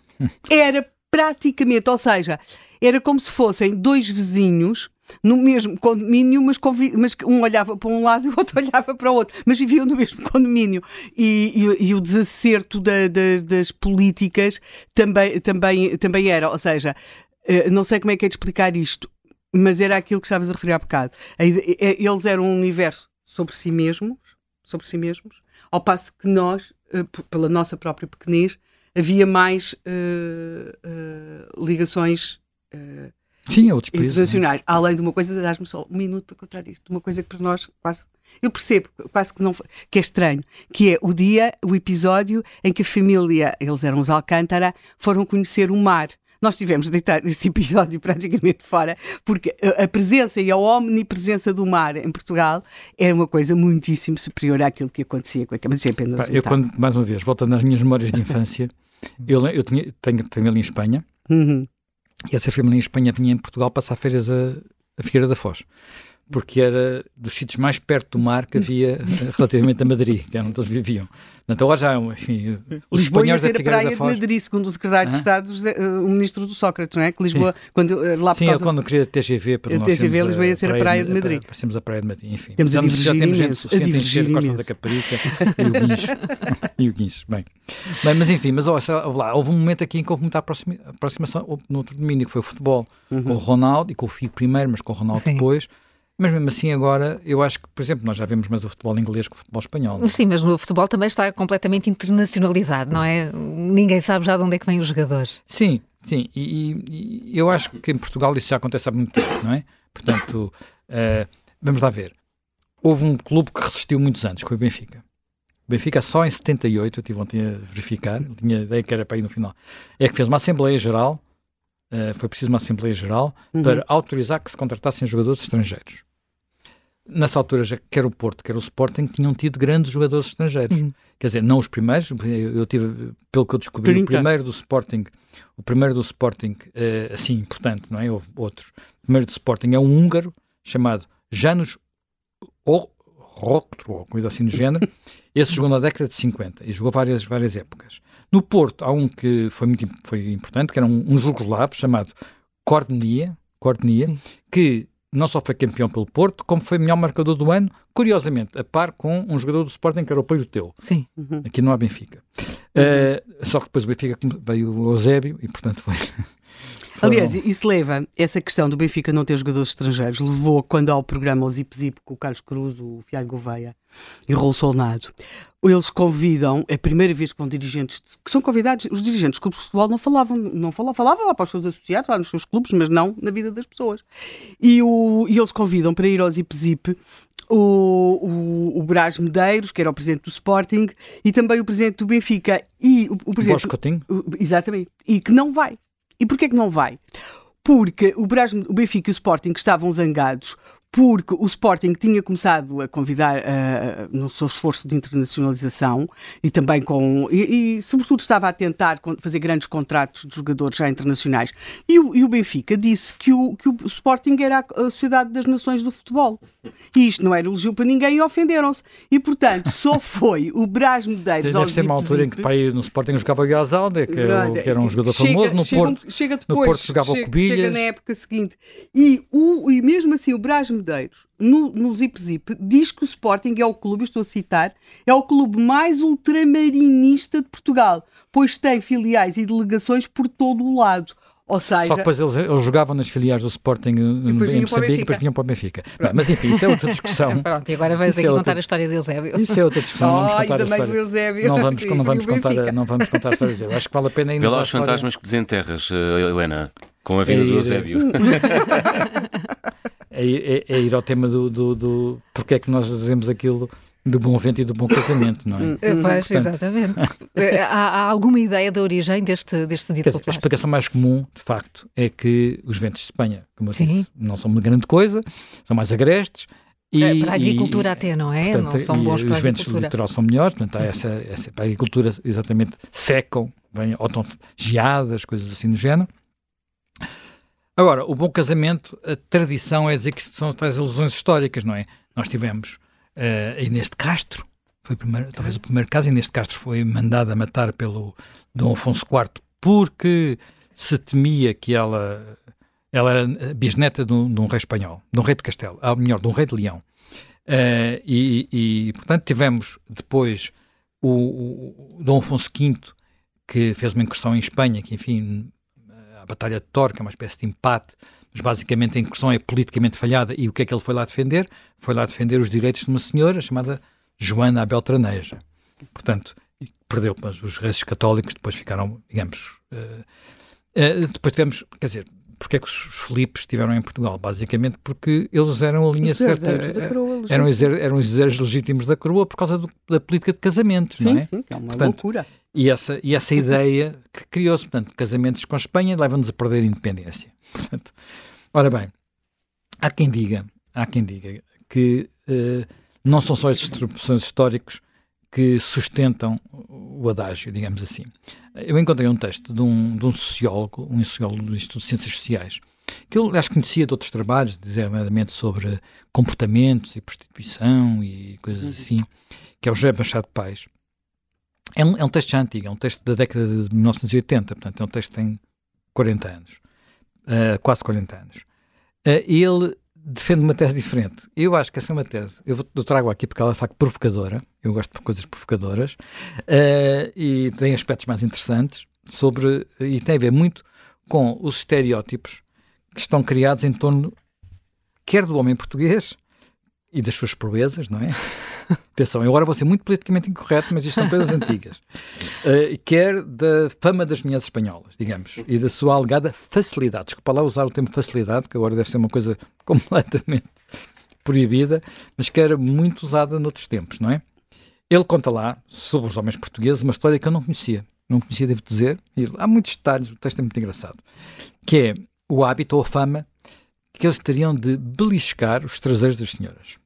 era praticamente, ou seja, era como se fossem dois vizinhos no mesmo condomínio, mas, mas um olhava para um lado e o outro olhava para o outro, mas viviam no mesmo condomínio. E, e- e o desacerto da- da- das políticas também, também, também era, ou seja, eh, não sei como é que é de explicar isto, mas era aquilo que estavas a referir há bocado. Eles eram um universo sobre si mesmos, sobre si mesmos, ao passo que nós, eh, pela nossa própria pequenez, havia mais eh, eh, ligações eh, Sim, é outros países. não é? internacionais. Além de uma coisa, dás-me só um minuto para contar isto. Uma coisa que para nós quase. Eu percebo, quase que não que é estranho, que é o dia, o episódio em que a família, eles eram os Alcântara, foram conhecer o mar. Nós tivemos de deitar esse episódio praticamente fora, porque a presença e a omnipresença do mar em Portugal era uma coisa muitíssimo superior àquilo que acontecia com a Mas é apenas Pá, eu, quando, mais uma vez, voltando às minhas memórias de infância, eu, eu tinha, tenho família em Espanha Uhum. E essa família em Espanha vinha em Portugal passar férias a, a Figueira da Foz. Porque era dos sítios mais perto do mar que havia eh, relativamente a Madrid, que era onde eles viviam. Portanto, agora já, enfim, os Lisboa ia espanhóis da ser a Figueira praia de. Madrid, segundo o secretário de? Estado, eh, o ministro do Sócrates, não é? Que Lisboa, quando, eh, lá por Sim, causa... quando queria TGV para A nós TGV, Lisboa ia ser a praia de Madrid. Para sermos a praia de Madrid, enfim. Temos a já, temos gente a suficiente divergir encher Costa imenso. da Caparica e o Guincho. e o Guincho, bem. bem. Mas enfim, mas sei lá, houve um momento aqui em que houve muita aproxima- aproximação no outro domínio, que foi o futebol, Uhum. com o Ronaldo e com o Figo primeiro, mas com o Ronaldo Sim. depois. Mas mesmo assim agora, eu acho que, por exemplo, nós já vemos mais o futebol inglês que o futebol espanhol. não? Sim, mas no futebol também está completamente internacionalizado, não é? Ninguém sabe já de onde é que vêm os jogadores. Sim, sim. E, e- eu acho que em Portugal isso já acontece há muito tempo, não é? Portanto, eh, vamos lá ver. Houve um clube que resistiu muitos anos, que foi o Benfica. O Benfica só em 78, eu tive ontem a verificar, tinha ideia que era para ir no final, é que fez uma Assembleia Geral, uh, foi preciso uma Assembleia Geral, uhum. para autorizar que se contratassem jogadores estrangeiros. Nessa altura, já quer o Porto, quer o Sporting, tinham tido grandes jogadores estrangeiros. Uhum. Quer dizer, não os primeiros, eu tive, pelo que eu descobri, 30. o primeiro do Sporting, o primeiro do Sporting, uh, assim, importante, não é? Houve outros. O primeiro do Sporting é um húngaro chamado Janos Roctro, coisa assim do género. Esse jogou na década de 50 e jogou várias, várias épocas. No Porto há um que foi muito foi importante, que era um, um jugoslavo chamado Cornia, Cornia que não só foi campeão pelo Porto, como foi melhor marcador do ano, curiosamente, a par com um jogador do Sporting que era o Pedro Teu. Sim. Uhum. Aqui não há Benfica. Uhum. Uh, só que depois o Benfica veio o Eusébio e, portanto, foi. Aliás, isso leva, essa questão do Benfica não ter jogadores estrangeiros, levou quando há o programa o Zip Zip com o Carlos Cruz, o Fialho Gouveia e o Raul Solnado. Eles convidam, é a primeira vez que vão dirigentes, que são convidados, os dirigentes dos clubes de futebol não falavam, não falavam, falavam lá para os seus associados, lá nos seus clubes, mas não na vida das pessoas. E, o, e eles convidam para ir ao Zip Zip o, o, o Brás Medeiros, que era o presidente do Sporting, e também o presidente do Benfica. E o, o presidente. O, exatamente. E que não vai. E porquê que não vai? Porque o, Brás, o Benfica e o Sporting estavam zangados porque o Sporting tinha começado a convidar uh, no seu esforço de internacionalização e também com. E, e, sobretudo, estava a tentar fazer grandes contratos de jogadores já internacionais. E o, e o Benfica disse que o, que o Sporting era a, Sociedade das Nações do Futebol. E isto não era elogio para ninguém e ofenderam-se. E, portanto, só foi o Brás Medeiros Deve ser uma altura em que pai, no Sporting jogava Gazalde, que, que, era um jogador chega, famoso. No, chega, Porto, chega depois, no Porto jogava chega, o Cobilhas. Chega na época seguinte. E, o, e mesmo assim, o Brás Medeiros, no, no Zip Zip, diz que o Sporting é o clube, estou a citar, é o clube mais ultramarinista de Portugal, pois tem filiais e delegações por todo o lado. Ou seja... Só que depois eles, eles jogavam nas filiais do Sporting em Moçambique e depois vinham para o Benfica. mas enfim, isso é outra discussão. Pronto, e agora vais aqui é outra... contar a história de Eusébio. Isso é outra discussão. Oh, vamos contar a história. Eusébio. Não vamos, não, vamos contar, não vamos contar a história do Eusébio. Acho que vale a pena ainda. Vê lá os fantasmas que desenterras, eh, Helena, com a vinda é do Eusébio. É, é, é, ir ao tema do, do, do porque é que nós dizemos aquilo do bom vento e do bom casamento, não é? Hum. Pois, Portanto, exatamente. Eh, há, há, alguma ideia da origem deste, deste dito dizer, A explicação mais comum, de facto, é que os ventos de Espanha, como eu Sim. disse, não são uma grande coisa, são mais agrestes. E, é, para a agricultura e, até, não é? Portanto, não são bons para Os ventos do litoral são melhores, portanto, há essa, essa, para a agricultura, exatamente, secam, vêm, ou estão geadas, coisas assim do género. Agora, o bom casamento, a tradição é dizer que são tais ilusões históricas, não é? Nós tivemos uh, Inês de Castro, foi primeiro, talvez o primeiro caso, Inês de Castro foi mandada a matar pelo Dom Afonso IV porque se temia que ela, ela era bisneta de um, de um rei espanhol, de um rei de Castelo, ou melhor, de um rei de Leão. Uh, e, e, portanto, tivemos depois o, o Dom Afonso V, que fez uma incursão em Espanha, que, enfim, Batalha de Torque, é uma espécie de empate, mas basicamente a incursão é politicamente falhada. E o que é que ele foi lá defender? Foi lá defender os direitos de uma senhora chamada Joana Beltraneja. Portanto, perdeu, mas os reis católicos depois ficaram, digamos. Uh, uh, depois tivemos, quer dizer, porque é que os Filipes estiveram em Portugal? Basicamente porque eles eram a linha certa. Coroa, eram, eram os herdeiros legítimos da coroa por causa do, da política de casamentos, sim, não é? Sim, que é uma Portanto, loucura. E essa, e essa ideia que criou-se, portanto, casamentos com a Espanha levam-nos a perder a independência. Portanto, ora bem, há quem diga, há quem diga que uh, não são só as distribuições históricos que sustentam o adágio, digamos assim. Eu encontrei um texto de um, de um sociólogo, um sociólogo do Instituto de Ciências Sociais, que eu acho que conhecia de outros trabalhos, designadamente sobre comportamentos e prostituição e coisas uhum. assim, que é o José Machado Pais. É um, é um texto já antigo, é um texto da década de 1980, portanto é um texto que tem 40 anos, uh, quase 40 anos. Uh, ele defende uma tese diferente. Eu acho que essa é uma tese, eu, vou, eu trago aqui porque ela é de facto provocadora, eu gosto de coisas provocadoras, uh, e tem aspectos mais interessantes sobre, e tem a ver muito com os estereótipos que estão criados em torno, quer do homem português, e das suas proezas, não é? Atenção, eu agora vou ser muito politicamente incorreto, mas isto são coisas antigas. Uh, quer da fama das mulheres espanholas, digamos, e da sua alegada facilidade. Desculpa lá usar o termo facilidade, que agora deve ser uma coisa completamente proibida, mas que era muito usada noutros tempos, não é? Ele conta lá, sobre os homens portugueses, uma história que eu não conhecia. Não conhecia, devo dizer. E há muitos detalhes, o texto é muito engraçado. Que é o hábito ou a fama que eles teriam de beliscar os traseiros das senhoras.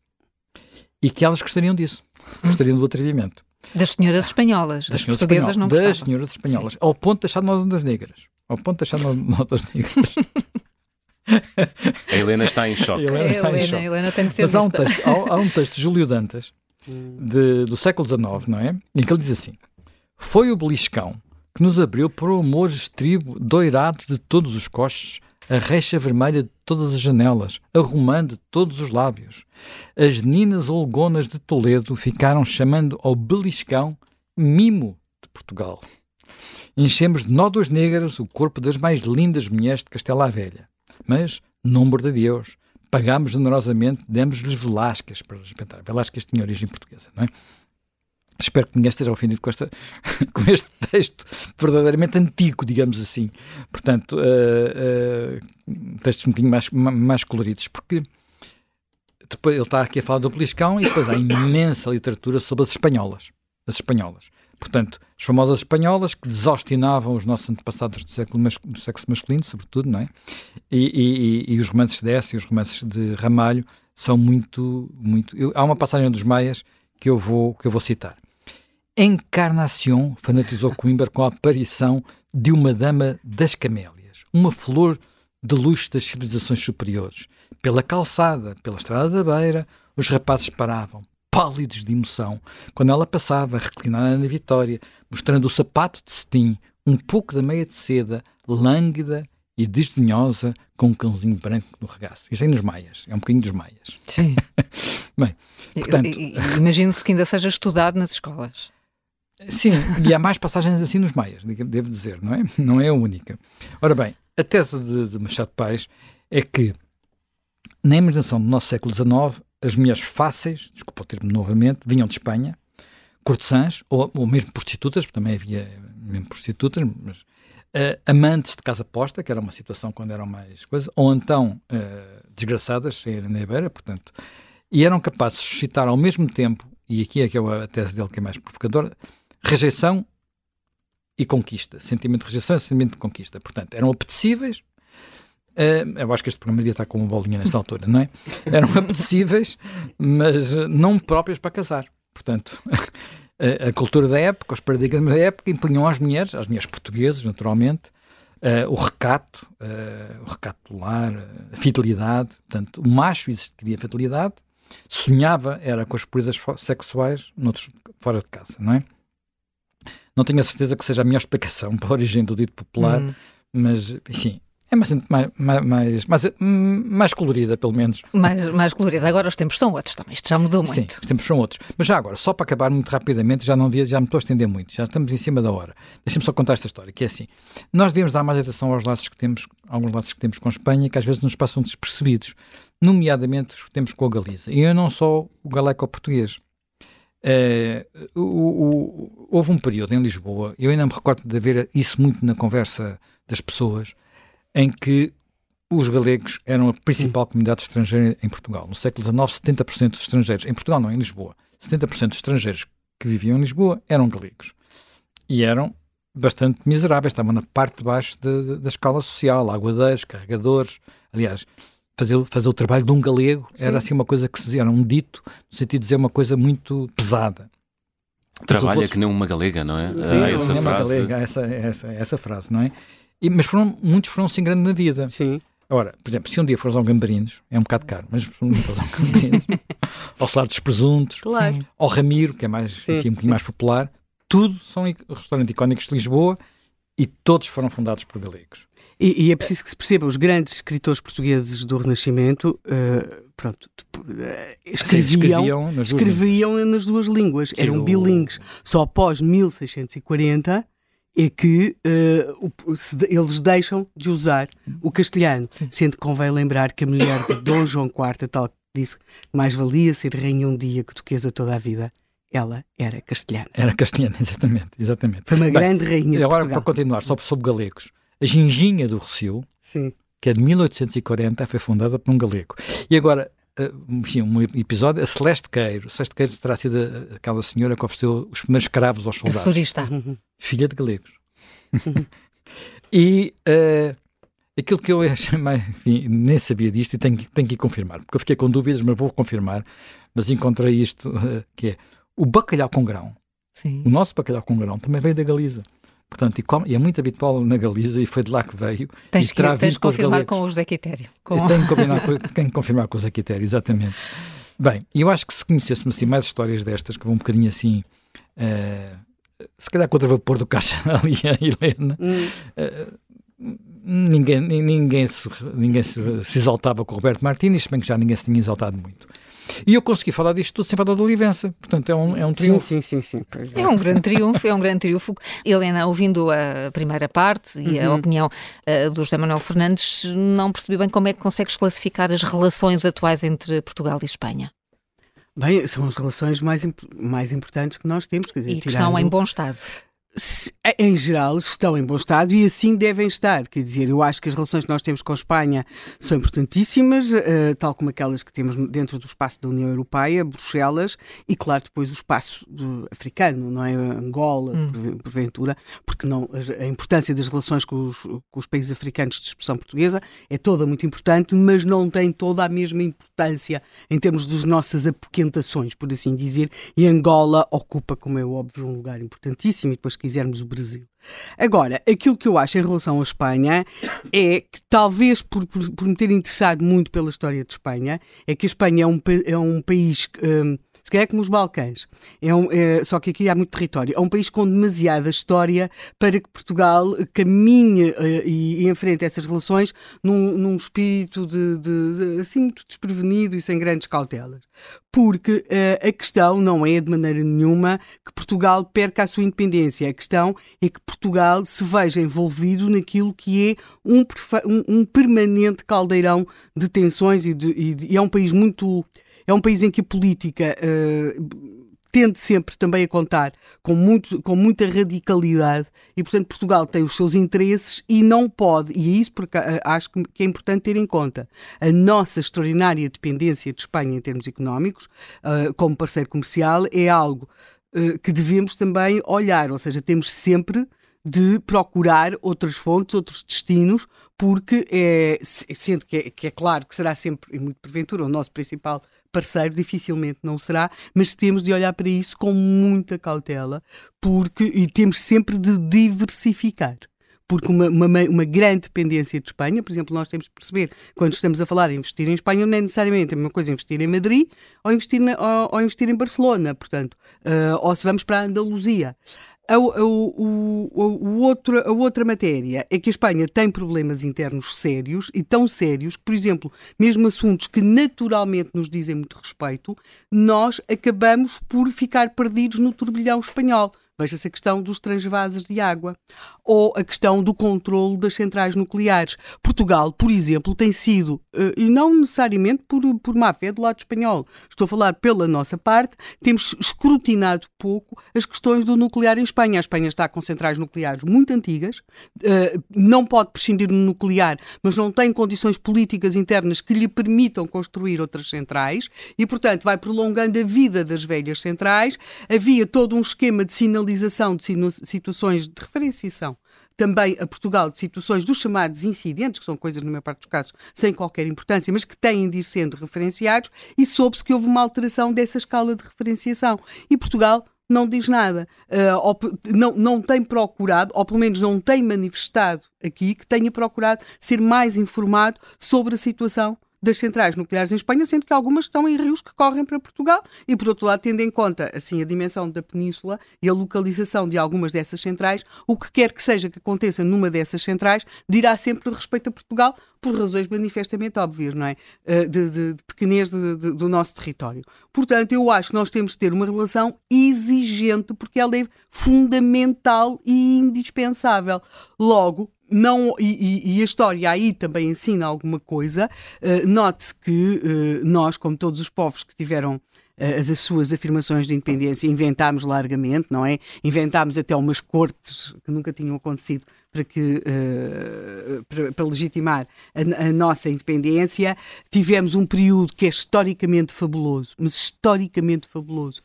E que elas gostariam disso. Gostariam do atrevimento. Das senhoras espanholas. Das As senhoras portuguesas espanholas. não das gostavam. senhoras espanholas. Ao ponto de achar nós das negras. Ao ponto de achar nós das negras. A Helena está em choque. Helena É, está em Helena, choque. Helena tem de ser Mas há um, texto, há, há um texto de Júlio Dantas, de- do século XIX, não é? Em que ele diz assim: Foi o beliscão que nos abriu para o amor estribo doirado de todos os coches, a reixa vermelha de todas as janelas, a romã de todos os lábios. As ninas olgonas de Toledo ficaram chamando ao beliscão mimo de Portugal. Enchemos de nódoas negras o corpo das mais lindas mulheres de Castela Velha. Mas, número de Deus, pagámos generosamente, demos-lhes Velasquez para respeitar. Velasquez tinha origem portuguesa, não é? Espero que ninguém esteja ofendido com, esta, com este texto verdadeiramente antigo, digamos assim. Portanto, uh, uh, textos um bocadinho mais, mais coloridos, porque depois ele está aqui a falar do Beliscão e depois há imensa literatura sobre as espanholas. As espanholas. Portanto, as famosas espanholas que desostinavam os nossos antepassados do, século, mas- do sexo masculino, sobretudo, não é? E, e- e- os romances dessa e os romances de Ramalho são muito. muito eu- há uma passagem dos Maias que eu vou, que eu vou citar. Encarnação fanatizou Coimbra com a aparição de uma dama das camélias, uma flor de luz das civilizações superiores. Pela calçada, pela estrada da beira, os rapazes paravam, pálidos de emoção, quando ela passava, reclinada na vitória, mostrando o sapato de cetim, um pouco da meia de seda, lânguida e desdenhosa, com um cãozinho branco no regaço. Isto vem nos maias, é um bocadinho dos maias. Sim. Bem, portanto- Imagino-se que ainda seja estudado nas escolas. Sim, e há mais passagens assim nos Maias, devo dizer, não é? Não é a única. Ora bem, a tese de, de Machado Paz é que, na imaginação do nosso século XIX, as mulheres fáceis, desculpa o termo novamente, vinham de Espanha, cortesãs, ou, ou mesmo prostitutas, porque também havia mesmo prostitutas, mas eh, amantes de casa posta, que era uma situação quando eram mais coisas, ou então eh, desgraçadas, sem na beira, portanto, e eram capazes de suscitar ao mesmo tempo, e aqui é que é a tese dele que é mais provocadora, rejeição e conquista. Sentimento de rejeição e sentimento de conquista. Portanto, eram apetecíveis. eh, eu acho que este programa devia estar com uma bolinha nesta altura, não é? Eram apetecíveis, mas eh, não próprias para casar. Portanto, a, a cultura da época, os paradigmas da época impunham às mulheres, às mulheres portuguesas, naturalmente, eh, o recato, eh, o recato do lar, eh, a fidelidade. Portanto, o macho existiria a fidelidade, sonhava era com as purezas fo- sexuais noutros, fora de casa, não é? Não tenho a certeza que seja a melhor explicação para a origem do dito popular, Hum. mas, enfim, é mais, mais, mais, mais, colorida, pelo menos. Mais, mais colorida. Agora os tempos são outros também. Isto já mudou Sim, muito. os tempos são outros. Mas já agora, só para acabar muito rapidamente, já não devia, já me estou a estender muito, já estamos em cima da hora. Deixa-me só contar esta história, que é assim. Nós devemos dar mais atenção aos laços que temos, alguns laços que temos com a Espanha, que às vezes nos passam despercebidos, nomeadamente os que temos com a Galiza. E eu não só o galeco-português. Eh, o- o- houve um período em Lisboa, eu ainda me recordo de haver isso muito na conversa das pessoas, em que os galegos eram a principal comunidade estrangeira em Portugal. No século XIX, 70% dos estrangeiros, em Portugal não, em Lisboa, 70% dos estrangeiros que viviam em Lisboa eram galegos. E eram bastante miseráveis, estavam na parte de baixo de- da escala social, aguadeiros, carregadores. Aliás, fazer, fazer o trabalho de um galego era assim uma coisa que se dizia, era um dito, no sentido de dizer uma coisa muito pesada. Trabalha outros- que nem uma galega, não é? Sim, Ah, essa é uma frase. galega, essa, essa, essa frase, não é? E- mas foram, muitos foram se engrandando na vida. Sim. Ora, por exemplo, se um dia fores ao Gambarinos, é um bocado caro, mas se um dia fores ao Gambarinos, ao Solar dos Presuntos, Claro. Sim. ao Ramiro, que é mais, Sim, enfim, um bocadinho mais popular, tudo são restaurantes icónicos de Lisboa e todos foram fundados por galegos. E, e é preciso que se perceba, os grandes escritores portugueses do Renascimento, eh, pronto, depo- eh, Sim, escreviam, nas duas línguas. escreviam nas duas línguas, Sim, eram bilingues. Só após 1640 é que de- eles deixam de usar o castelhano, sendo que convém lembrar que a mulher de Dom João IV, tal que disse que mais valia ser rainha um dia que duquesa toda a vida, ela era castelhana. Era castelhano, exatamente. exatamente. Foi uma Bem, grande rainha E agora, para continuar, só sobre galegos, a Ginginha do Rocio, Sim. que é de 1840, foi fundada por um galego. E agora, enfim, um episódio, a Celeste Queiro. Celeste Queiro terá sido aquela senhora que ofereceu os primeiros escravos aos soldados. A florista. Filha de galegos. e uh, aquilo que eu achei mais, enfim, nem sabia disto e tenho, tenho que confirmar, porque eu fiquei com dúvidas, mas vou confirmar. Mas encontrei isto, uh, que é o bacalhau com grão. Sim. O nosso bacalhau com grão também veio da Galiza. Portanto, e, come, e, é muito habitual na Galiza e foi de lá que veio. Tens que, tens confirmar com o José Quitério. Com... Tenho, que com, tenho que confirmar com o José Quitério, exatamente. Bem, eu acho que se conhecêssemos assim, mais histórias destas, que vão um bocadinho assim, uh, se calhar contra o vapor do Caixa ali a Helena, hum. uh, ninguém, ninguém, se, ninguém se, se, exaltava com o Roberto Martins, se bem que já ninguém se tinha exaltado muito. E eu consegui falar disto tudo sem falar da Olivença. Portanto, é um, é um triunfo. Sim, sim, sim. sim. É. é um grande triunfo, é um grande triunfo. Helena, ouvindo a primeira parte e uhum. a opinião uh, do José Manuel Fernandes, não percebi bem como é que consegues classificar as relações atuais entre Portugal e Espanha. Bem, são as relações mais, mais importantes que nós temos. Quer dizer, e que tirando... estão em bom estado em geral, estão em bom estado e assim devem estar. Quer dizer, eu acho que as relações que nós temos com a Espanha são importantíssimas, uh, tal como aquelas que temos dentro do espaço da União Europeia, Bruxelas, e claro, depois o espaço do, africano, não é? Angola, hum. porventura, porque não, a, a, importância das relações com os, com os países africanos de expressão portuguesa é toda muito importante, mas não tem toda a mesma importância em termos das nossas apoquentações, por assim dizer, e Angola ocupa, como é óbvio, um lugar importantíssimo e depois quisermos, o Brasil. Agora, aquilo que eu acho em relação à Espanha é que, talvez por, por, por me ter interessado muito pela história de Espanha, é que a Espanha é um, é um país. Um, se calhar é como os Balcãs, é um, é, só que aqui há muito território. É um país com demasiada história para que Portugal caminhe uh, e, enfrente essas relações num, num espírito de, de, de, assim desprevenido e sem grandes cautelas. Porque uh, a questão não é de maneira nenhuma que Portugal perca a sua independência. A questão é que Portugal se veja envolvido naquilo que é um, um, um permanente caldeirão de tensões e, de, e, e é um país muito é um país em que a política uh, tende sempre também a contar com, muito, com muita radicalidade e, portanto, Portugal tem os seus interesses e não pode, e é isso porque uh, acho que é importante ter em conta, a nossa extraordinária dependência de Espanha em termos económicos, uh, como parceiro comercial, é algo que devemos também olhar, ou seja, temos sempre de procurar outras fontes, outros destinos, porque é, sendo que é, que é claro que será sempre, e muito porventura, o nosso principal parceiro, dificilmente não será, mas temos de olhar para isso com muita cautela, porque e temos sempre de diversificar porque uma, uma, uma, grande dependência de Espanha, por exemplo, nós temos de perceber, quando estamos a falar em investir em Espanha, não é necessariamente a mesma coisa investir em Madrid ou investir, na, ou, ou investir em Barcelona, portanto, uh, ou se vamos para a Andaluzia. A, a, a outra matéria é que a Espanha tem problemas internos sérios e tão sérios que, por exemplo, mesmo assuntos que naturalmente nos dizem muito respeito, nós acabamos por ficar perdidos no turbilhão espanhol. Veja-se a questão dos transvases de água ou a questão do controlo das centrais nucleares. Portugal, por exemplo, tem sido, eh, e não necessariamente por, por má fé do lado espanhol, estou a falar pela nossa parte, temos escrutinado pouco as questões do nuclear em Espanha. A Espanha está com centrais nucleares muito antigas, eh, não pode prescindir do nuclear, mas não tem condições políticas internas que lhe permitam construir outras centrais e, portanto, vai prolongando a vida das velhas centrais. Havia todo um esquema de sinalização sinalização de situações de referenciação também a Portugal de situações dos chamados incidentes, que são coisas, na maior parte dos casos, sem qualquer importância, mas que têm de ir sendo referenciados, e soube-se que houve uma alteração dessa escala de referenciação. E Portugal não diz nada, uh, ou, não, não tem procurado, ou pelo menos não tem manifestado aqui, que tenha procurado ser mais informado sobre a situação das centrais nucleares em Espanha, sendo que algumas estão em rios que correm para Portugal e, por outro lado, tendo em conta assim a dimensão da península e a localização de algumas dessas centrais, o que quer que seja que aconteça numa dessas centrais dirá sempre respeito a Portugal, por razões manifestamente óbvias, não é? Eh, de, de, de pequenez de, de, do nosso território. Portanto, eu acho que nós temos de ter uma relação exigente, porque ela é fundamental e indispensável. Logo, não, e, e, a história aí também ensina alguma coisa. Uh, Note-se que uh, nós, como todos os povos que tiveram as, as suas afirmações de independência, inventámos largamente, não é? Inventámos até umas cortes que nunca tinham acontecido para, que, uh, para, para, legitimar a, a, nossa independência. Tivemos um período que é historicamente fabuloso, mas historicamente fabuloso,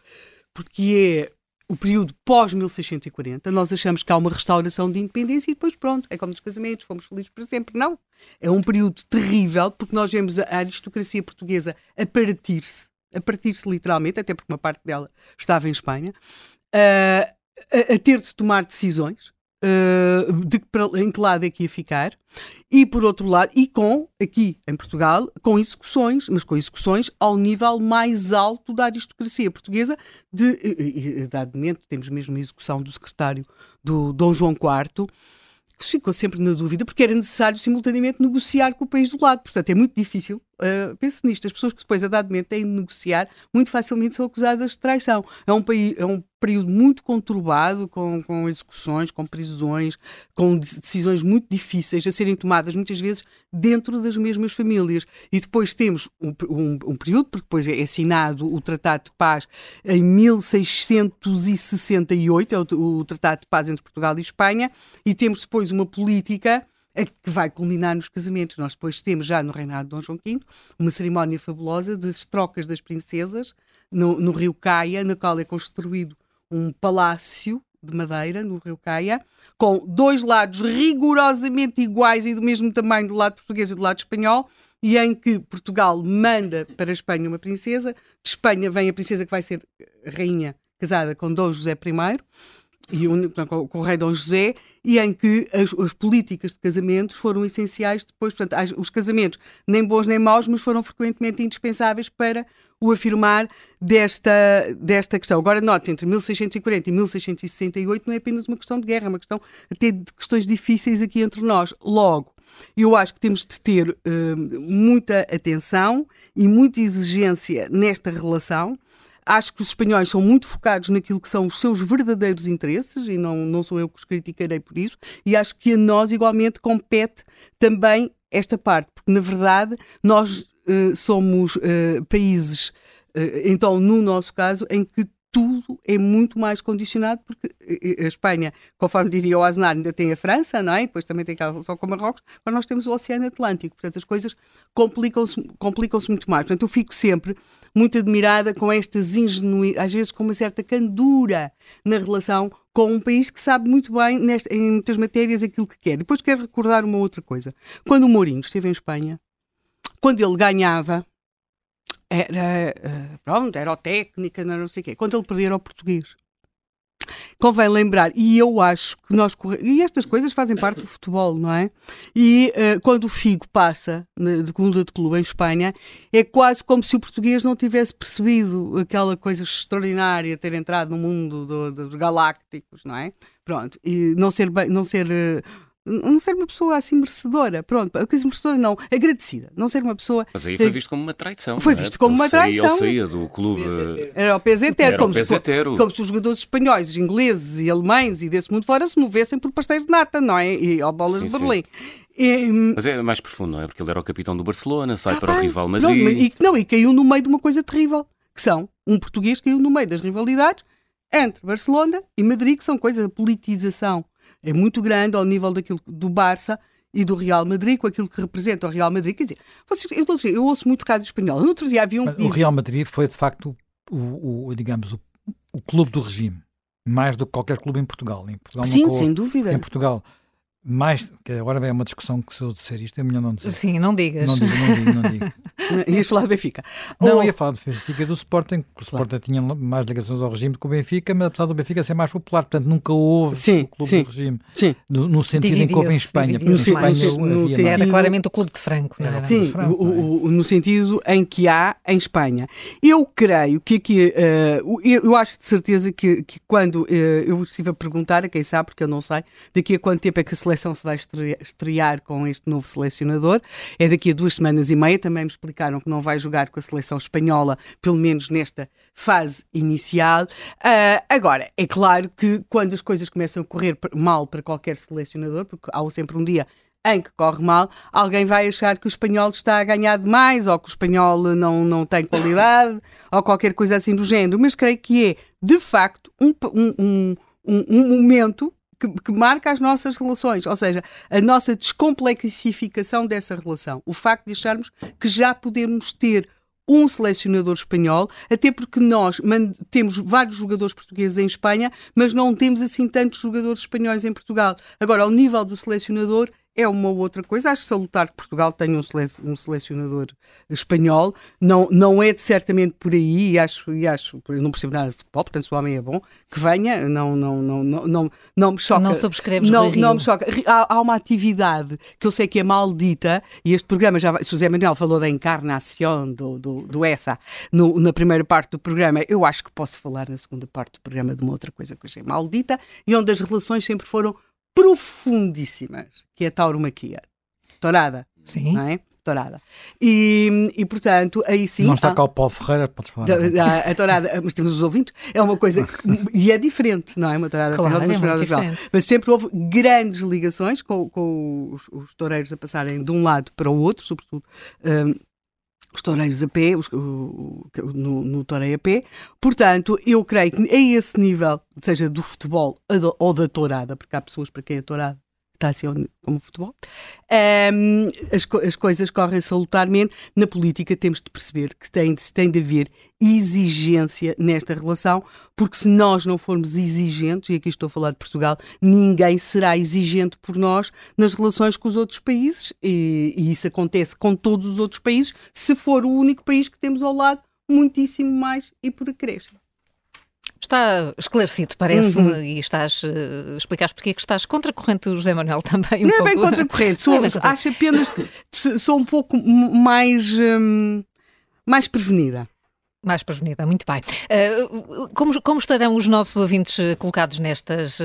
porque é o período pós-1640, nós achamos que há uma restauração de independência e depois pronto, é como nos casamentos, fomos felizes para sempre. Não. É um período terrível porque nós vemos a aristocracia portuguesa a partir-se, a partir-se literalmente, até porque uma parte dela estava em Espanha, uh, a, a, ter de tomar decisões uh, de em que lado é que ia ficar, e por outro lado, e com, aqui em Portugal, com execuções, mas com execuções ao nível mais alto da aristocracia portuguesa, de, e, momento, temos mesmo a execução do secretário do Dom João IV, que ficou sempre na dúvida, porque era necessário simultaneamente negociar com o país do lado. Portanto, é muito difícil. Uh, pense nisto, as pessoas que depois, a dado momento, têm de negociar, muito facilmente são acusadas de traição. É um, país, é um período muito conturbado, com, com execuções, com prisões, com decisões muito difíceis a serem tomadas muitas vezes dentro das mesmas famílias. E depois temos um, um, um período, porque depois é assinado o Tratado de Paz em 1668, é o, o Tratado de Paz entre Portugal e Espanha, e temos depois uma política que vai culminar nos casamentos. Nós depois temos já no reinado de Dom João V uma cerimónia fabulosa das trocas das princesas no, no Rio Caia, na qual é construído um palácio de madeira no Rio Caia, com dois lados rigorosamente iguais e do mesmo tamanho do lado português e do lado espanhol, e em que Portugal manda para a Espanha uma princesa, de Espanha vem a princesa que vai ser rainha casada com Dom José I, e o, com o rei Dom José, e em que as, as, políticas de casamentos foram essenciais depois, portanto, os casamentos nem bons nem maus, mas foram frequentemente indispensáveis para o afirmar desta, desta questão. Agora, note, entre 1640 e 1668 não é apenas uma questão de guerra, é uma questão até de questões difíceis aqui entre nós. Logo, eu acho que temos de ter uh, muita atenção e muita exigência nesta relação. Acho que os espanhóis são muito focados naquilo que são os seus verdadeiros interesses e não, não sou eu que os criticarei por isso. E acho que a nós, igualmente, compete também esta parte, porque na verdade nós uh, somos uh, países, uh, então no nosso caso, em que tudo é muito mais condicionado, porque a Espanha, conforme diria o Aznar, ainda tem a França, não é? Depois também tem aquela relação com Marrocos, mas nós temos o Oceano Atlântico, portanto as coisas complicam-se complicam muito mais. Portanto, eu fico sempre muito admirada com estas ingenuidades, às vezes com uma certa candura na relação com um país que sabe muito bem nesta, em muitas matérias aquilo que quer. Depois quero recordar uma outra coisa. Quando o Mourinho esteve em Espanha, quando ele ganhava, era, uh, pronto, era o técnica, não sei o quê. Quando ele perdia era o português. Convém lembrar, e eu acho que nós e estas coisas fazem parte do futebol, não é? E uh, quando o Figo passa de muda de clube em Espanha, é quase como se o português não tivesse percebido aquela coisa extraordinária ter entrado no mundo do, dos galácticos, não é? Pronto, e não ser, não ser uh, não ser uma pessoa assim merecedora, pronto, merecedora não, agradecida, não ser uma pessoa... Mas aí foi visto como uma traição, Foi é? visto como uma traição. Ele saía do clube... Era o pesetero, como, se, como se os jogadores espanhóis, ingleses e alemães e desse mundo fora se movessem por pastéis de nata, não é? E ao bolas sim, de Berlim. E, Mas é mais profundo, não é? Porque ele era o capitão do Barcelona, sai ah, para o rival Madrid... Não e, não, e caiu no meio de uma coisa terrível, que são, um português caiu no meio das rivalidades entre Barcelona e Madrid, que são coisas da politização é muito grande ao nível daquilo do Barça e do Real Madrid, com aquilo que representa o Real Madrid. Quer dizer, vocês, eu, eu, ouço muito rádio espanhol. No outro dia havia um. o Real Madrid foi, de facto, o, o digamos, o, o, clube do regime, mais do que qualquer clube em Portugal. Em Portugal Sim, sem dúvida. Em Portugal, mais, que agora vem uma discussão que se eu disser isto é melhor não dizer. Sim, não digas. Não digo, não digo, não digo. Ias falar do Benfica? Não, Ou... ia falar do Benfica do Sporting, porque o Sporting tinha mais ligações ao regime do que o Benfica, mas apesar do Benfica ser mais popular, portanto nunca houve sim, o clube sim, do regime. Sim. No, no sentido em que houve em Espanha. No, Espanha no sentido... Era claramente o clube de Franco, não era? Sim, Franco, o, o, no sentido em que há em Espanha. Eu creio que aqui, uh, eu, eu, acho de certeza que, que quando uh, eu estive a perguntar, a quem sabe, porque eu não sei, daqui a quanto tempo é que a seleção se vai estrear, com este novo selecionador, é daqui a duas semanas e meia, também me explicaram que não vai jogar com a seleção espanhola, pelo menos nesta fase inicial. Uh, agora, é claro que quando as coisas começam a correr mal para qualquer selecionador, porque há sempre um dia em que corre mal, alguém vai achar que o espanhol está a ganhar demais ou que o espanhol não, não tem qualidade ou qualquer coisa assim do género. Mas creio que é, de facto, um, um, um, um momento que, que, marca as nossas relações, ou seja, a nossa descomplexificação dessa relação. O facto de acharmos que já podemos ter um selecionador espanhol, até porque nós temos vários jogadores portugueses em Espanha, mas não temos assim tantos jogadores espanhóis em Portugal. Agora, ao nível do selecionador, é uma outra coisa. Acho salutar que Portugal tenha um, um selecionador espanhol. Não, não é de, certamente por aí, e acho, e acho, eu não percebo nada de futebol, portanto, se o homem é bom, que venha, não, não, não, não, não, não me choca. Não subscreves não, não me choca. Há, há, uma atividade que eu sei que é maldita, e este programa já vai, Zé Manuel falou da encarnação do, do, do ESA no, na primeira parte do programa, eu acho que posso falar na segunda parte do programa de uma outra coisa que hoje é maldita, e onde as relações sempre foram profundíssimas, que é a tauromaquia. Tourada. Sim. Não é? Tourada. E, e, portanto, aí sim. Não está cá o Paulo Ferreira, podes falar. A, a, tourada, mas temos os ouvintes, é uma coisa. e é diferente, não é? Uma tourada claro, é Mas sempre houve grandes ligações com, com os, os, toureiros a passarem de um lado para o outro, sobretudo. Um, os toureiros a pé, os, o, no, no toreio a pé. Portanto, eu creio que a esse nível, seja do futebol ou da tourada, porque há pessoas para quem a tourada assim como futebol, um, as, as, coisas correm salutarmente. Na política temos de perceber que tem, tem de haver exigência nesta relação, porque se nós não formos exigentes, e aqui estou a falar de Portugal, ninguém será exigente por nós nas relações com os outros países, e, e isso acontece com todos os outros países, se for o único país que temos ao lado, muitíssimo mais e por acréscimo. Está esclarecido, parece-me, uhum. e estás, uh, explicaste porque é que estás contra a corrente do José Manuel também. Um não é bem contra a corrente, sou, é acho apenas que sou um pouco mais, um, mais prevenida. Mais prevenida, muito bem. Uh, como, como, estarão os nossos ouvintes colocados nestas,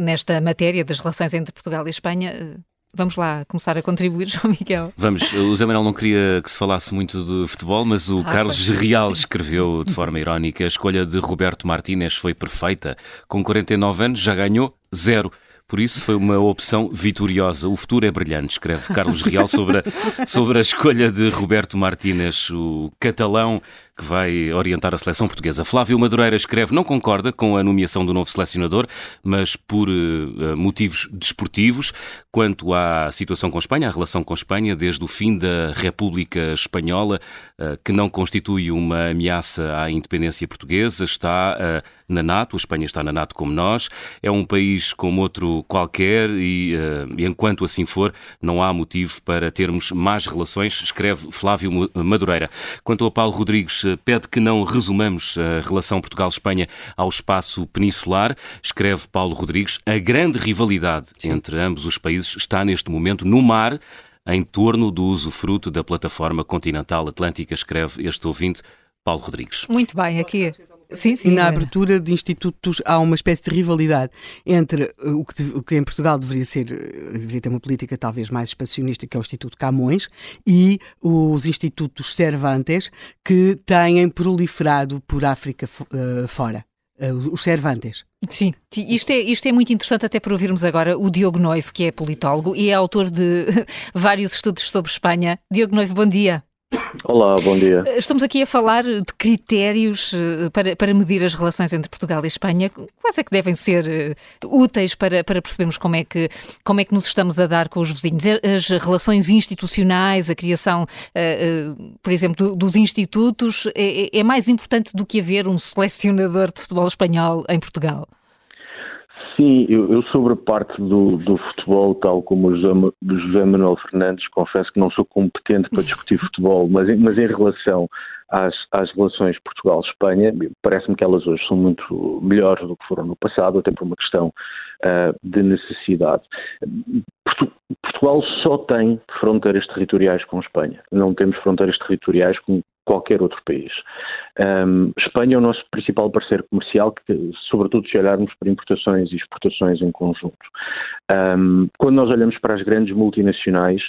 nesta matéria das relações entre Portugal e Espanha? Vamos lá começar a contribuir, João Miguel. Vamos. O Zé Manuel não queria que se falasse muito de futebol, mas o ah, Carlos Real escreveu de forma irónica: a escolha de Roberto Martínez foi perfeita. Com 49 anos já ganhou zero. Por isso foi uma opção vitoriosa. O futuro é brilhante, escreve Carlos Real sobre a, sobre a escolha de Roberto Martínez, o catalão que vai orientar a seleção portuguesa. Flávio Madureira escreve não concorda com a nomeação do novo selecionador, mas por uh, motivos desportivos. Quanto à situação com Espanha, a relação com Espanha, desde o fim da República Espanhola, uh, que não constitui uma ameaça à independência portuguesa, está uh, na NATO, a Espanha está na NATO como nós, é um país como outro qualquer e, e enquanto assim for, não há motivo para termos más relações, escreve Flávio Madureira. Quanto ao Paulo Rodrigues, pede que não resumamos a relação Portugal-Espanha ao espaço peninsular. Escreve Paulo Rodrigues, a grande rivalidade Sim. entre ambos os países está neste momento no mar, em torno do usufruto da plataforma continental atlântica, escreve este ouvinte, Paulo Rodrigues. Muito bem, aqui Sim, sim. E na abertura de institutos há uma espécie de rivalidade entre uh, o que, o que em Portugal deveria ser, uh, deveria ter uma política talvez mais expansionista, que é o Instituto Camões, e os institutos Cervantes, que têm proliferado por África uh, fora. Os Cervantes. Sim, isto é, isto é muito interessante até para ouvirmos agora o Diogo Noivo, que é politólogo e é autor de vários estudos sobre Espanha. Diogo Noivo, bom dia. Olá, bom dia. Eh, estamos aqui a falar de critérios eh, para, para medir as relações entre Portugal e Espanha. Quais é que devem ser eh, úteis para, para percebermos como é, que, como é que nos estamos a dar com os vizinhos? As relações institucionais, a criação, por exemplo, dos institutos, é, é mais importante do que haver um selecionador de futebol espanhol em Portugal? Sim, eu, eu, sobre a parte do, do futebol, tal como o José, José, Manuel Fernandes, confesso que não sou competente para discutir futebol, mas, mas em relação às, às relações Portugal-Espanha, parece-me que elas hoje são muito melhores do que foram no passado, até por uma questão uh, de necessidade. Portugal só tem fronteiras territoriais com Espanha, não temos fronteiras territoriais com qualquer outro país. Um, Espanha é o nosso principal parceiro comercial, que, sobretudo se olharmos para importações e exportações em conjunto. Um, quando nós olhamos para as grandes multinacionais,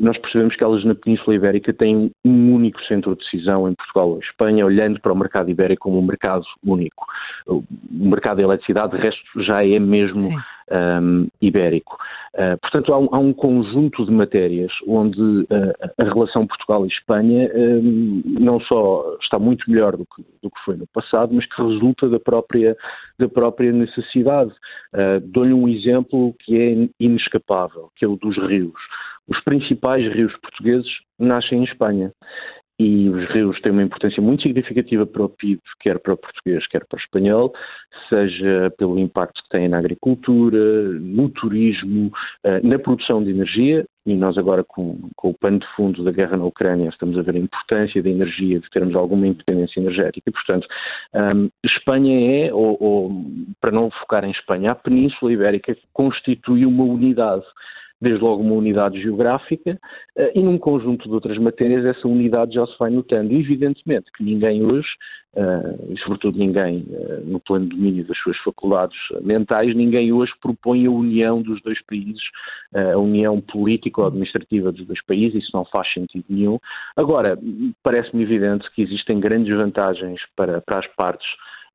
nós percebemos que elas na Península Ibérica têm um único centro de decisão em Portugal ou Espanha, olhando para o mercado ibérico como um mercado único. O mercado da eletricidade, de resto, já é mesmo um, ibérico. Uh, portanto, há um, há um, conjunto de matérias onde uh, a relação Portugal e Espanha um, não só está muito melhor do que, do que, foi no passado, mas que resulta da própria, da própria necessidade. Uh, Dou-lhe um exemplo que é inescapável, que é o dos rios. Os principais rios portugueses nascem em Espanha. E os rios têm uma importância muito significativa para o PIB, quer para o português, quer para o espanhol, seja pelo impacto que têm na agricultura, no turismo, eh, na produção de energia, e nós agora com, com, o pano de fundo da guerra na Ucrânia estamos a ver a importância da energia, de termos alguma independência energética, e portanto um, Espanha é, ou, ou para não focar em Espanha, a Península Ibérica constitui uma unidade desde logo uma unidade geográfica uh, e num conjunto de outras matérias essa unidade já se vai notando. Evidentemente que ninguém hoje, uh, e sobretudo ninguém uh, no plano de domínio das suas faculdades mentais, ninguém hoje propõe a união dos dois países, a união político-administrativa dos dois países, isso não faz sentido nenhum. Agora, parece-me evidente que existem grandes vantagens para, para as partes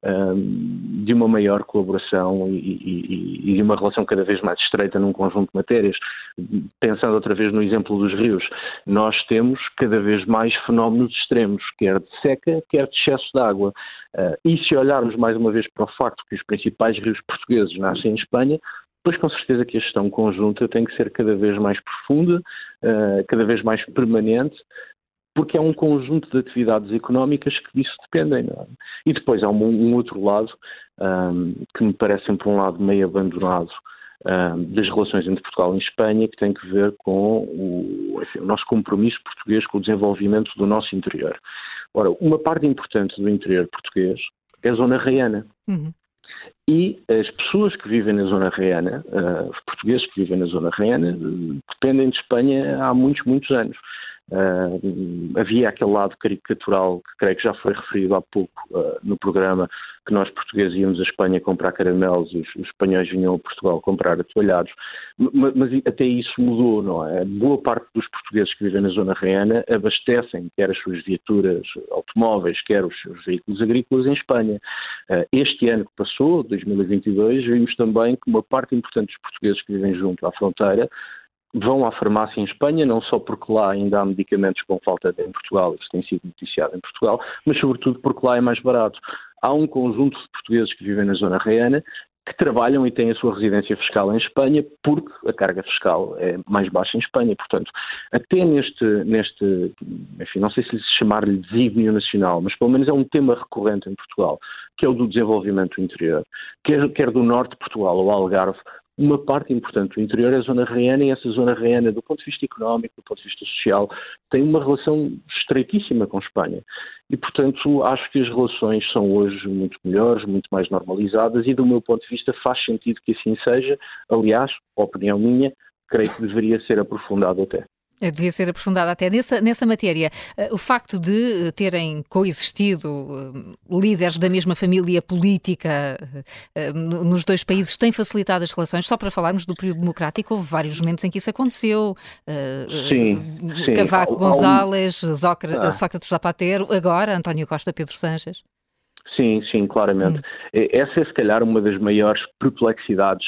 de uma maior colaboração e, de uma relação cada vez mais estreita num conjunto de matérias. Pensando outra vez no exemplo dos rios, nós temos cada vez mais fenómenos extremos, quer de seca, quer de excesso de água. Ah, e se olharmos mais uma vez para o facto que os principais rios portugueses nascem em Espanha, Pois com certeza que a gestão conjunta tem que ser cada vez mais profunda, ah, cada vez mais permanente, porque é um conjunto de atividades económicas que disso dependem. É? E depois há um, um outro lado, um, que me parece sempre um lado meio abandonado, um, das relações entre Portugal e Espanha, que tem que ver com o, enfim, o, nosso compromisso português com o desenvolvimento do nosso interior. Ora, uma parte importante do interior português é a zona reiana. Uhum. E as pessoas que vivem na zona reiana, uh, os portugueses que vivem na zona reiana, uh, dependem de Espanha há muitos, muitos anos. Uh, havia aquele lado caricatural que creio que já foi referido há pouco uh, no programa, que nós portugueses íamos à Espanha comprar caramelos e os, os espanhóis vinham a Portugal comprar atoalhados, mas, mas, até isso mudou, não é? Boa parte dos portugueses que vivem na zona reana abastecem quer as suas viaturas automóveis, quer os seus veículos agrícolas em Espanha. Uh, este ano que passou, 2022, vimos também que uma parte importante dos portugueses que vivem junto à fronteira vão à farmácia em Espanha, não só porque lá ainda há medicamentos com falta em Portugal, isso tem sido noticiado em Portugal, mas sobretudo porque lá é mais barato. Há um conjunto de portugueses que vivem na zona reiana que trabalham e têm a sua residência fiscal em Espanha porque a carga fiscal é mais baixa em Espanha. Portanto, até neste, neste enfim, não sei se chamar-lhe desígnio nacional, mas pelo menos é um tema recorrente em Portugal, que é o do desenvolvimento interior. Quer, quer do norte de Portugal ou Algarve, uma parte importante do interior é a zona reiana e essa zona reiana, do ponto de vista económico, do ponto de vista social, tem uma relação estreitíssima com Espanha. E, portanto, acho que as relações são hoje muito melhores, muito mais normalizadas e, do meu ponto de vista, faz sentido que assim seja. Aliás, opinião minha, creio que deveria ser aprofundado até. É, devia ser aprofundada até nessa, nessa matéria. Eh, o facto de terem coexistido eh, líderes da mesma família política eh, nos dois países tem facilitado as relações. Só para falarmos do período democrático, houve vários momentos em que isso aconteceu. Sim, sim. Cavaco González, Sócrates, ah. Sócrates Zapatero, agora António Costa, Pedro Sanches. Sim, sim, claramente. Hum. Essa é se calhar uma das maiores perplexidades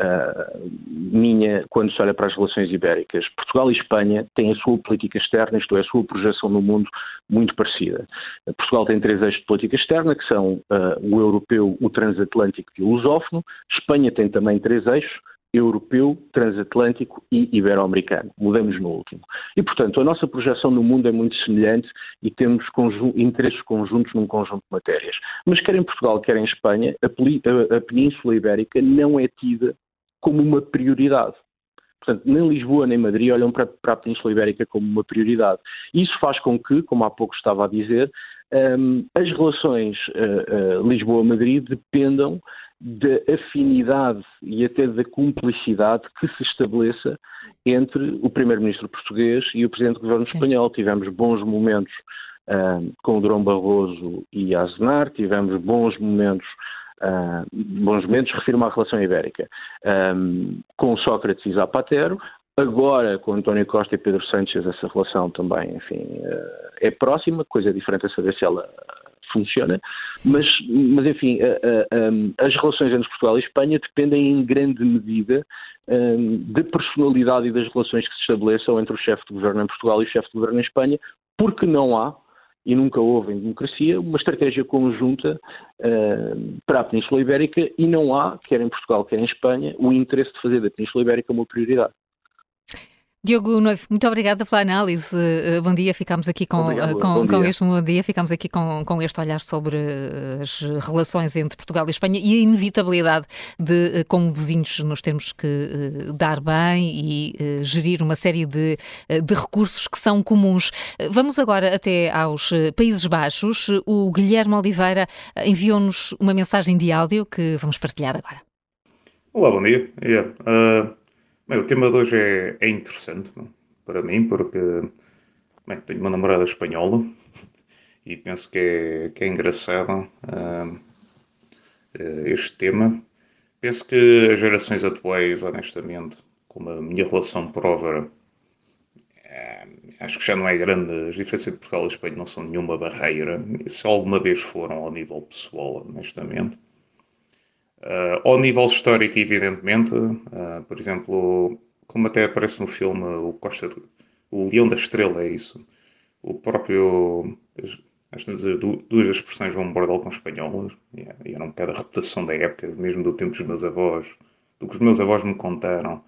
uh, minha quando se olha para as relações ibéricas. Portugal e Espanha têm a sua política externa, isto é, a sua projeção no mundo muito parecida. Portugal tem três eixos de política externa, que são uh, o europeu, o transatlântico e o lusófono. Espanha tem também três eixos, europeu, transatlântico e ibero-americano. Mudamos no último. E, portanto, a nossa projeção no mundo é muito semelhante e temos interesses conjuntos num conjunto de matérias. Mas quer em Portugal, quer em Espanha, a, a, a Península Ibérica não é tida como uma prioridade. Portanto, nem Lisboa nem Madrid olham para, para, a Península Ibérica como uma prioridade. Isso faz com que, como há pouco estava a dizer, um, as relações uh, uh, Lisboa-Madrid dependam da afinidade e até da cumplicidade que se estabeleça entre o Primeiro-Ministro português e o Presidente do Governo espanhol. Tivemos bons momentos uh, com o Durão Barroso e Aznar, tivemos bons momentos uh, bons momentos, refiro-me à relação ibérica, um, com Sócrates e Zapatero, Agora, com António Costa e Pedro Sánchez, essa relação também, enfim, é próxima, coisa diferente é saber se ela funciona, mas, mas enfim, as relações entre Portugal e Espanha dependem em grande medida da personalidade e das relações que se estabeleçam entre o chefe de governo em Portugal e o chefe de governo em Espanha, porque não há, e nunca houve em democracia, uma estratégia conjunta para a Península Ibérica e não há, quer em Portugal, quer em Espanha, o interesse de fazer da Península Ibérica uma prioridade. Diogo Noivo, muito obrigada pela análise. Eh, bom dia, ficamos aqui com, Obrigado, eh, com, com este bom dia, ficamos aqui com, com este olhar sobre eh, as relações entre Portugal e Espanha e a inevitabilidade de, como vizinhos, nos termos que dar bem e gerir uma série de, de recursos que são comuns. Vamos agora até aos Países Baixos. O Guilherme Oliveira enviou-nos uma mensagem de áudio que vamos partilhar agora. Olá, bom dia. Yeah. Uh... Bem, o tema de hoje é, é interessante para mim, porque bem, tenho uma namorada espanhola e penso que é, que é engraçado uh, este tema. Penso que as gerações atuais, honestamente, como a minha relação prova, uh, acho que já não é grande. As diferenças entre Portugal e Espanha não são nenhuma barreira. Se alguma vez foram ao nível pessoal, honestamente. Uh, ao nível histórico, evidentemente, uh, por exemplo, como até aparece no filme, o Costa, o Leão da Estrela, é isso. O próprio, as, as duas expressões vão bordal com espanholas, e era um bocado a reputação da época, mesmo do tempo dos meus avós, do que os meus avós me contaram.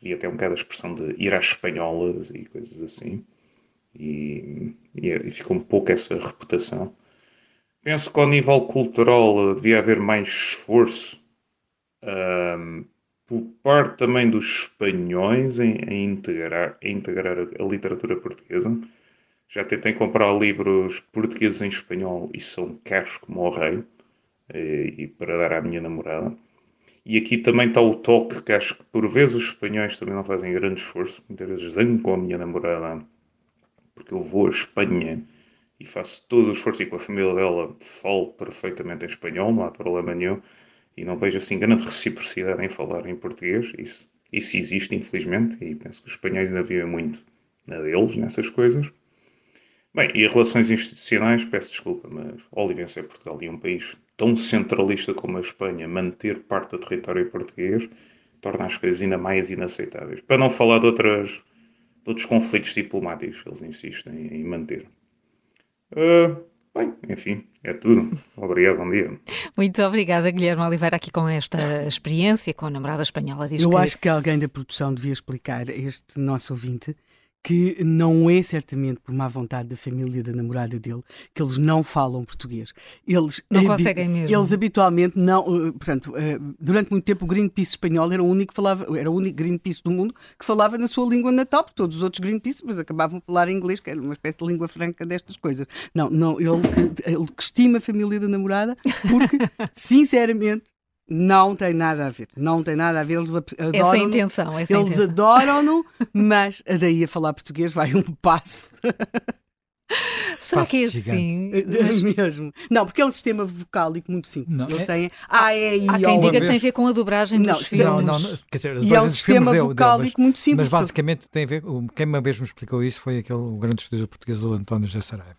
Havia até um bocado a expressão de ir às espanholas e coisas assim. E, e ficou um pouco essa reputação. Penso que ao nível cultural devia haver mais esforço um, por parte também dos espanhóis em, em integrar, em integrar a, literatura portuguesa. Já tentei comprar livros portugueses em espanhol e são caros como o rei, e, e para dar à minha namorada. E aqui também está o toque que acho que por vezes os espanhóis também não fazem grande esforço. Muitas vezes zango com a minha namorada porque eu vou à Espanha e faço todo o esforço e com a família dela falo perfeitamente em espanhol, não há problema nenhum, e não vejo assim grande reciprocidade em falar em português, isso, isso existe infelizmente, e penso que os espanhóis ainda vivem muito na deles, nessas coisas. Bem, e relações institucionais, peço desculpa, mas Olivença é Portugal e um país tão centralista como a Espanha, manter parte do território português torna as coisas ainda mais inaceitáveis. Para não falar de, outras, de outros conflitos diplomáticos que eles insistem em manter. Uh, bem, enfim, é tudo. Obrigado, bom dia. Muito obrigada, Guilherme Oliveira, aqui com esta experiência com a namorada espanhola. Diz Eu que... acho que alguém da produção devia explicar a este nosso ouvinte que não é certamente por má vontade da família da namorada dele que eles não falam português. Eles não conseguem mesmo. Eles habitualmente não, eh, portanto, eh, durante muito tempo o Greenpeace espanhol era o único que falava, era o único Greenpeace do mundo que falava na sua língua natal, porque todos os outros Greenpeace depois acabavam a falar inglês, que era uma espécie de língua franca destas coisas. Não, não, ele que, ele que estima a família da namorada, porque sinceramente não tem nada a ver. Não tem nada a ver. Eles adoram. Essa é a intenção. Essa eles adoram-no, mas daí a falar português vai um passo. Será Passo que é assim? Mas... Mesmo. Não, porque é um sistema vocálico muito simples. Não, Eles é... têm A, E, I, Há quem diga que tem a ver com a dobragem não, dos filmes. Não, não, quer dizer, e é um sistema vocálico muito simples. Mas basicamente tem a ver. Quem uma vez me explicou isso foi aquele o grande estudioso português, o António José Saraiva.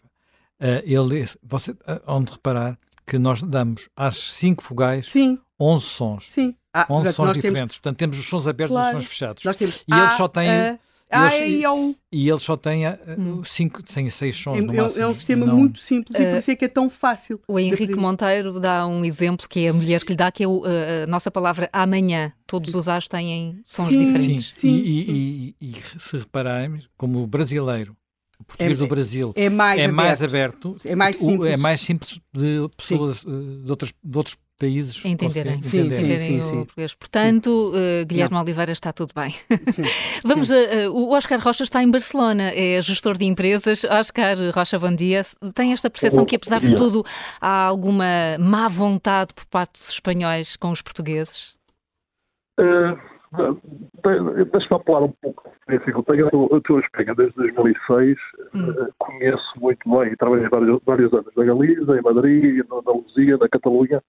Uh, ele, você, uh, onde reparar que nós damos às cinco fogais Sim. 11 sons. Sim. Ah, 11 sons diferentes. Temos... Portanto, temos os sons abertos claro. e os sons fechados. Nós temos e eles só têm. A, a, e, eles, e eles só têm uh, hum. cinco, têm seis sons. É, no máximo, é um sistema não... muito simples uh, e por isso é que é tão fácil. O Henrique Monteiro dá um exemplo que é a mulher que lhe dá, que é o, a nossa palavra amanhã. Todos sim. os A's têm sons sim, diferentes. Sim, sim. E, e, e, se repararmos, como o brasileiro o português é, do Brasil é mais, é aberto. mais aberto, é mais simples, é mais simples de pessoas de, outros, de outros países entenderem, sim, entenderem sim, sim, o português. Portanto, uh, Guilherme Não. Oliveira está tudo bem. Vamos, uh, o Oscar Rocha está em Barcelona, é gestor de empresas. Oscar Rocha, bom dia. Tem esta percepção que, apesar de tudo, há alguma má vontade por parte dos espanhóis com os portugueses? Uh, Deixa-me falar um pouco da dificuldade. Eu estou em Espanha desde 2006, hum. conheço muito bem, trabalhei vários, vários anos na Galiza, em Madrid, na Andaluzia, na Catalunha,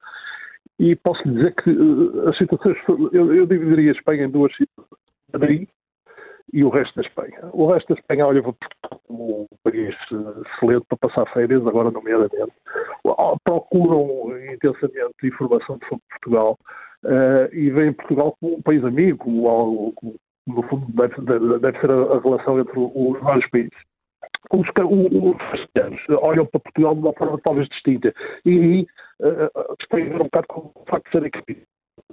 e posso dizer que uh, as situações, eu, eu dividiria a Espanha em duas situações. Madrid e o resto da Espanha. O resto da Espanha olha como um país excelente para passar férias, agora nomeadamente. Procuram intensamente informação sobre Portugal uh, e veem Portugal como um país amigo, como algo, como, no fundo deve, deve ser a, relação entre os vários países. Os, os castellanos olham para Portugal de uma forma talvez distinta e, e uh, um bocado com o facto de serem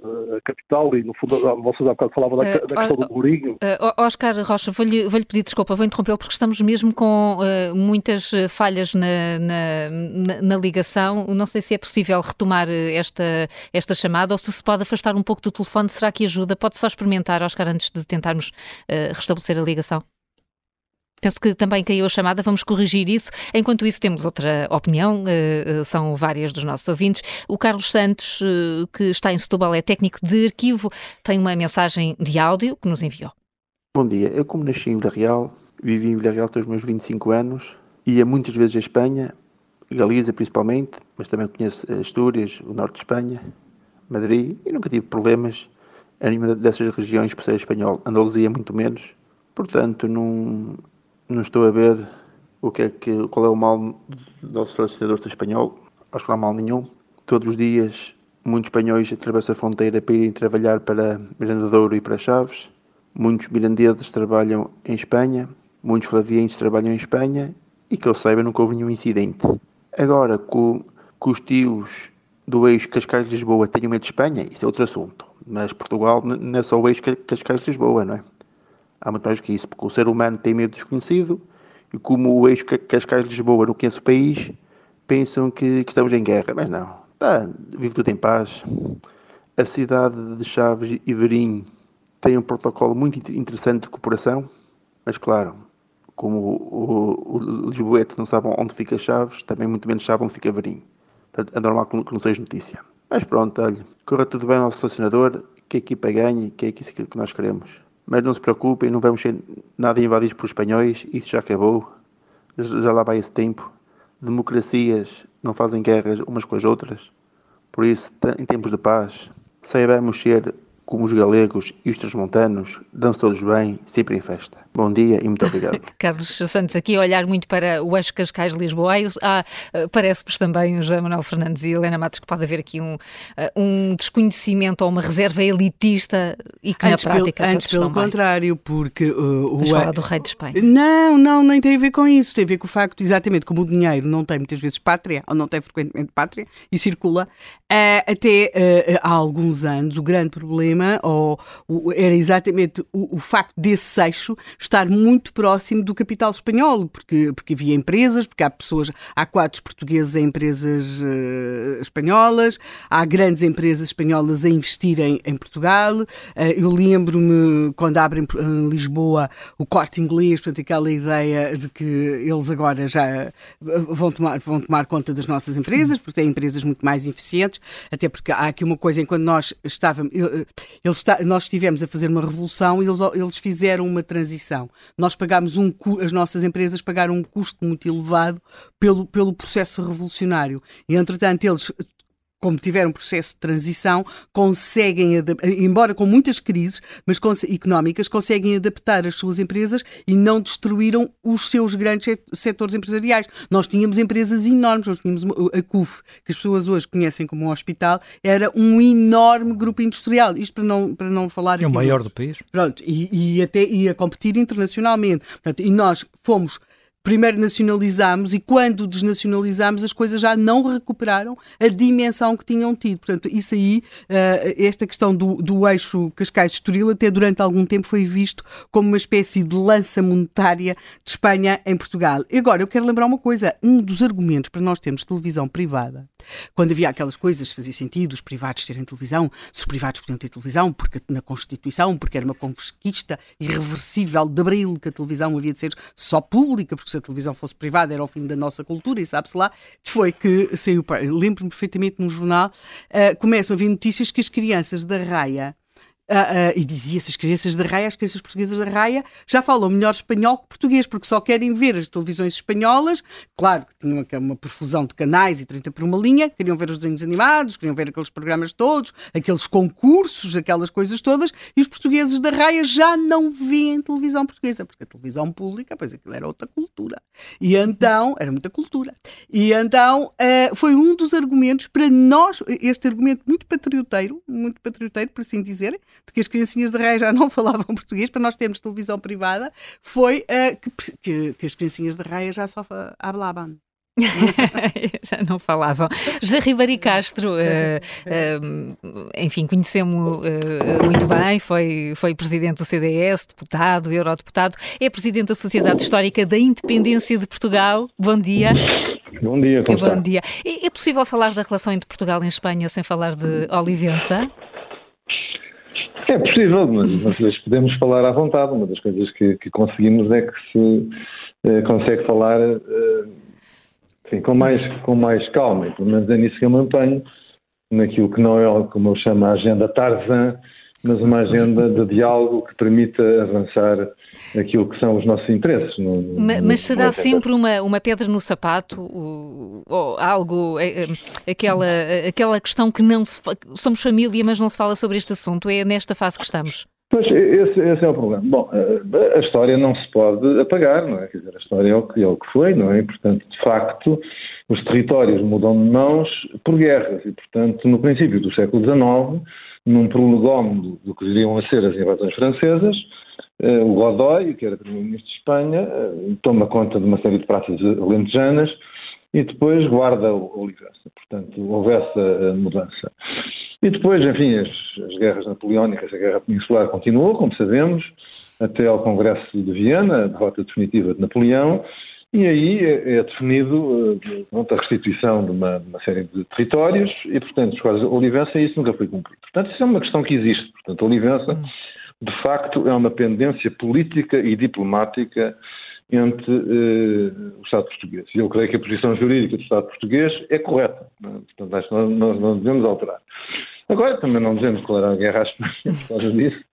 a capital e, no fundo, vocês há bocado falavam da, uh, da questão uh, do Mourinho. Uh, Oscar Rocha, vou-lhe vou pedir desculpa, vou interrompê-lo porque estamos mesmo com muitas falhas na, na, na, na, ligação. Não sei se é possível retomar esta, esta chamada ou se se pode afastar um pouco do telefone. Será que ajuda? Pode só experimentar, Oscar, antes de tentarmos restabelecer a ligação? Penso que também caiu a chamada, vamos corrigir isso. Enquanto isso, temos outra opinião, uh, são várias dos nossos ouvintes. O Carlos Santos, uh, que está em Setúbal, é técnico de arquivo, tem uma mensagem de áudio que nos enviou. Bom dia, eu como nasci em Vila Real, vivi em Vila Real até os meus 25 anos, ia muitas vezes à Espanha, Galiza principalmente, mas também conheço Astúrias, o norte de Espanha, Madrid, e nunca tive problemas em nenhuma dessas regiões por ser espanhol. Andaluzia muito menos, portanto não não estou a ver o que é que, qual é o mal do nosso selecionador espanhol. Acho que não há mal nenhum. Todos os dias, muitos espanhóis atravessam a fronteira para irem trabalhar para Miranda Douro e para Chaves. Muitos mirandeses trabalham em Espanha. Muitos flavienses trabalham em Espanha. E que eu saiba, nunca houve nenhum incidente. Agora, com, com os tios do eixo Cascais de Lisboa tenham medo de Espanha, isso é outro assunto. Mas Portugal não é só o eixo Cascais de Lisboa, não é? Há muito mais do que isso, porque o ser humano tem medo desconhecido e como o eixo Cascais de Lisboa não conhece o país, pensam que, que estamos em guerra. Mas não, pá, vive tudo em paz. A cidade de Chaves e Verim tem um protocolo muito interessante de cooperação, mas claro, como o, o, o Lisboeta não sabe onde fica Chaves, também muito menos sabe onde fica Verim. Portanto, é normal que não seja notícia. Mas pronto, olha, corra tudo bem ao nosso selecionador, que a equipa ganhe, que é isso que nós queremos. Mas não se preocupem, não vamos ser nada invadidos por espanhóis, isso já acabou. Já lá vai esse tempo. Democracias não fazem guerras umas com as outras. Por isso, em tempos de paz, saibamos ser como os galegos e os transmontanos, dão-se todos bem, sempre em festa. Bom dia e muito obrigado. Carlos Santos, aqui a olhar muito para o Eixo Cascais-Lisboa, ah, parece-nos também, José Manuel Fernandes e Helena Matos, que pode haver aqui um, ah, um desconhecimento ou uma reserva elitista e que antes na prática pelo, Antes pelo contrário, bem. porque... Uh, Mas o fala do rei de Espanha. Não, não, nem tem a ver com isso. Tem a ver com o facto, exatamente, como o dinheiro não tem muitas vezes pátria, ou não tem frequentemente pátria, e circula, uh, até uh, há alguns anos, o grande problema ou, ou era exatamente o, o, facto desse eixo estar muito próximo do capital espanhol, porque, porque havia empresas, porque há pessoas, há quadros portugueses em empresas uh, espanholas, há grandes empresas espanholas a investirem em Portugal. Uh, eu lembro-me quando abrem em Lisboa o corte inglês, portanto, aquela ideia de que eles agora já eh, vão tomar, vão tomar conta das nossas empresas, porque têm empresas muito mais eficientes, até porque há aqui uma coisa, enquanto nós estávamos, eles nós estivemos a fazer uma revolução eles, eles fizeram uma transição. Nós pagámos um as nossas empresas pagaram um custo muito elevado pelo, pelo processo revolucionário. E, entretanto, eles como tiveram um processo de transição, conseguem, embora com muitas crises mas económicas, conseguem adaptar as suas empresas e não destruíram os seus grandes setores empresariais. Nós tínhamos empresas enormes, nós tínhamos a CUF, que as pessoas hoje conhecem como um hospital, era um enorme grupo industrial. Isto para não, para não falar... É o maior do país. Pronto, e, e até ia competir internacionalmente. Portanto, e nós fomos primeiro nacionalizámos e quando desnacionalizámos as coisas já não recuperaram a dimensão que tinham tido. Portanto, isso aí, uh, esta questão do, do eixo Cascais-Estoril até durante algum tempo foi visto como uma espécie de lança monetária de Espanha em Portugal. Agora, eu quero lembrar uma coisa, um dos argumentos para nós termos televisão privada, quando havia aquelas coisas, fazia sentido os privados terem televisão, se os privados podiam ter televisão, porque na Constituição, porque era uma conquista irreversível de Abril, que a televisão havia de ser só pública, porque se a televisão fosse privada era o fim da nossa cultura, e sabe-se lá, foi que saiu, lembro-me perfeitamente no jornal, uh, começam a vir notícias que as crianças da raia Uh, uh, e dizia-se as crianças da raia, as crianças portuguesas da raia já falam melhor espanhol que português, porque só querem ver as televisões espanholas. Claro que tinham uma perfusão de canais e 30 por uma linha, queriam ver os desenhos animados, queriam ver aqueles programas todos, aqueles concursos, aquelas coisas todas, e os portugueses da raia já não veem televisão portuguesa, porque a televisão pública, pois aquilo era outra cultura. E então, era muita cultura. E então uh, foi um dos argumentos para nós, este argumento muito patrioteiro, muito patrioteiro, por assim dizer, de que as criancinhas de raia já não falavam português, para nós termos televisão privada, foi uh, que, que, que, as criancinhas de raia já só hablavam. Já não falavam. José Ribeiro Castro, uh, uh, enfim, conhecemos uh, muito bem, foi, foi presidente do CDS, deputado, eurodeputado, é presidente da Sociedade Histórica da Independência de Portugal. Bom dia. Bom dia, como Bom dia. É, é possível falar da relação entre Portugal e Espanha sem falar de Olivença? É possível, mas, mas podemos falar à vontade. Uma das coisas que, que conseguimos é que se eh, consegue falar eh, enfim, com, mais, com mais calma, e pelo menos é nisso que eu mantenho, naquilo que não é, como eu chamo, a agenda Tarzan, mas uma agenda de diálogo que permita avançar aquilo que são os nossos interesses. No, no, mas, mas, será sempre uma, uma pedra no sapato, ou algo, é, é, aquela, aquela questão que não se, somos família, mas não se fala sobre este assunto? É nesta fase que estamos? Pois, esse, esse, é o problema. Bom, a história não se pode apagar, não é? Quer dizer, a história é o que, é o que foi, não é? E, portanto, de facto, os territórios mudam de mãos por guerras e, portanto, no princípio do século XIX, num prolegómeno do que viriam a ser as invasões francesas, eh, o Godoy, que era primeiro-ministro de Espanha, eh, toma conta de uma série de praças alentejanas e depois guarda o Olivença. Portanto, houve essa mudança. E depois, enfim, as, as, guerras napoleónicas, a guerra peninsular continuou, como sabemos, até ao Congresso de Viena, a derrota definitiva de Napoleão, e aí é, é definido uh, a restituição de uma, de uma, série de territórios e, portanto, os quais Olivença, isso nunca foi cumprido. Portanto, isso é uma questão que existe. Portanto, Olivença, de facto, é uma pendência política e diplomática entre uh, o Estado português. E eu creio que a posição jurídica do Estado português é correta. É? Portanto, acho que nós, não devemos alterar. Agora, também não devemos declarar a guerra à Espanha por causa disso.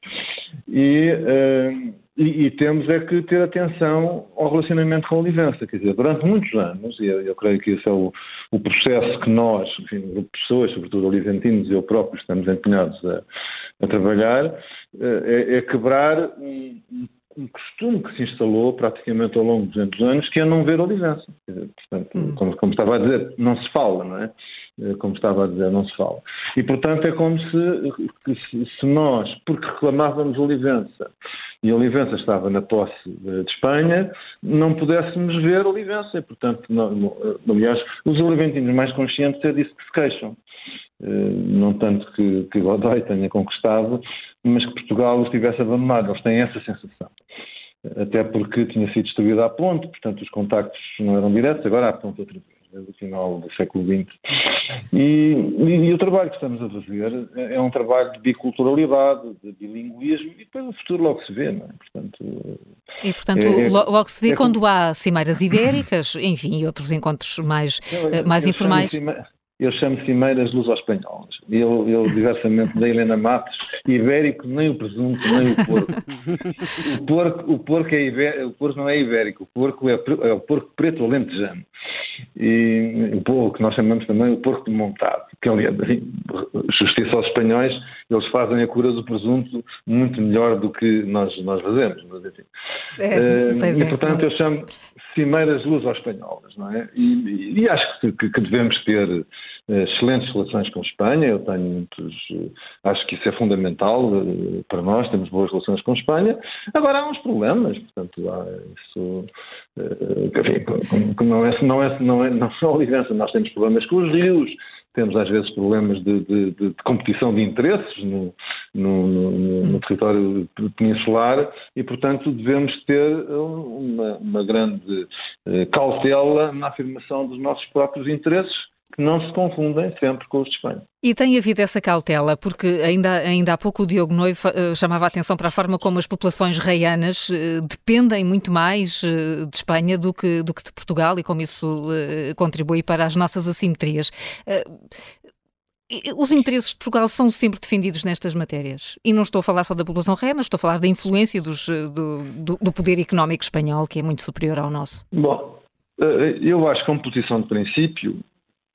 E, uh, e, e, temos é que ter atenção ao relacionamento com a Olivença. Quer dizer, durante muitos anos, e eu, eu creio que esse é o, o processo que nós, enfim, pessoas, sobretudo oliventinos e eu próprio, estamos empenhados a, a trabalhar, eh, é, é quebrar um, um costume que se instalou praticamente ao longo dos 200 anos, que é não ver Olivença. Portanto, hum. como, como, estava a dizer, não se fala, não é? Eh, como estava a dizer, não se fala. E, portanto, é como se, se, nós, porque reclamávamos Olivença, e Olivença estava na posse de, Espanha, não pudéssemos ver Olivença. E, portanto, não, aliás, os oliventinos mais conscientes é disso que se queixam. Eh, não tanto que, que Godoy tenha conquistado, mas que Portugal os tivesse abandonado. Eles têm essa sensação. Até porque tinha sido destruída a ponte, portanto os contactos não eram diretos, agora há ponte outra vez desde o final do século XX. E, e, e, o trabalho que estamos a fazer é um trabalho de biculturalidade, de bilinguismo, e depois o futuro logo se vê, não é? Portanto, e, portanto, é, é logo se vê é quando há cimeiras ibéricas, enfim, e outros encontros mais, eu, mais eu informais. Eu chamo cimeiras luso-espanholas. Eu, eu, diversamente da Helena Matos, ibérico nem o presunto, nem o porco. O porco, o porco, é ibérico, o porco não é ibérico, o porco é, é o porco preto alentejano. E o porco, que nós chamamos também o porco montado, que aliás, justiça aos espanhóis, eles fazem a cura do presunto muito melhor do que nós, nós fazemos. Mas, enfim. É, uh, e, portanto, eu chamo cimeiras luso-espanholas, não é? E, e acho que, que, devemos ter eh, excelentes relações com a Espanha, eu tenho muitos, eh, acho que isso é fundamental eh, para nós, temos boas relações com a Espanha. Agora há uns problemas, portanto, há isso, enfim, não é, não é, não é, não é olivença, nós temos problemas com os rios, temos às vezes problemas de, de, de competição de interesses no, no, no, no, território peninsular e, portanto, devemos ter uma, uma grande cautela na afirmação dos nossos próprios interesses que não se confundem sempre com os de Espanha. E tem havido essa cautela, porque ainda, ainda há pouco o Diogo Noivo uh, chamava a atenção para a forma como as populações reianas uh, dependem muito mais uh, de Espanha do que, do que de Portugal e como isso contribui para as nossas assimetrias. os interesses de Portugal são sempre defendidos nestas matérias. E não estou a falar só da população rena, estou a falar da influência dos, do, do, do, poder económico espanhol, que é muito superior ao nosso. Bom, eh, eu acho, como posição de princípio,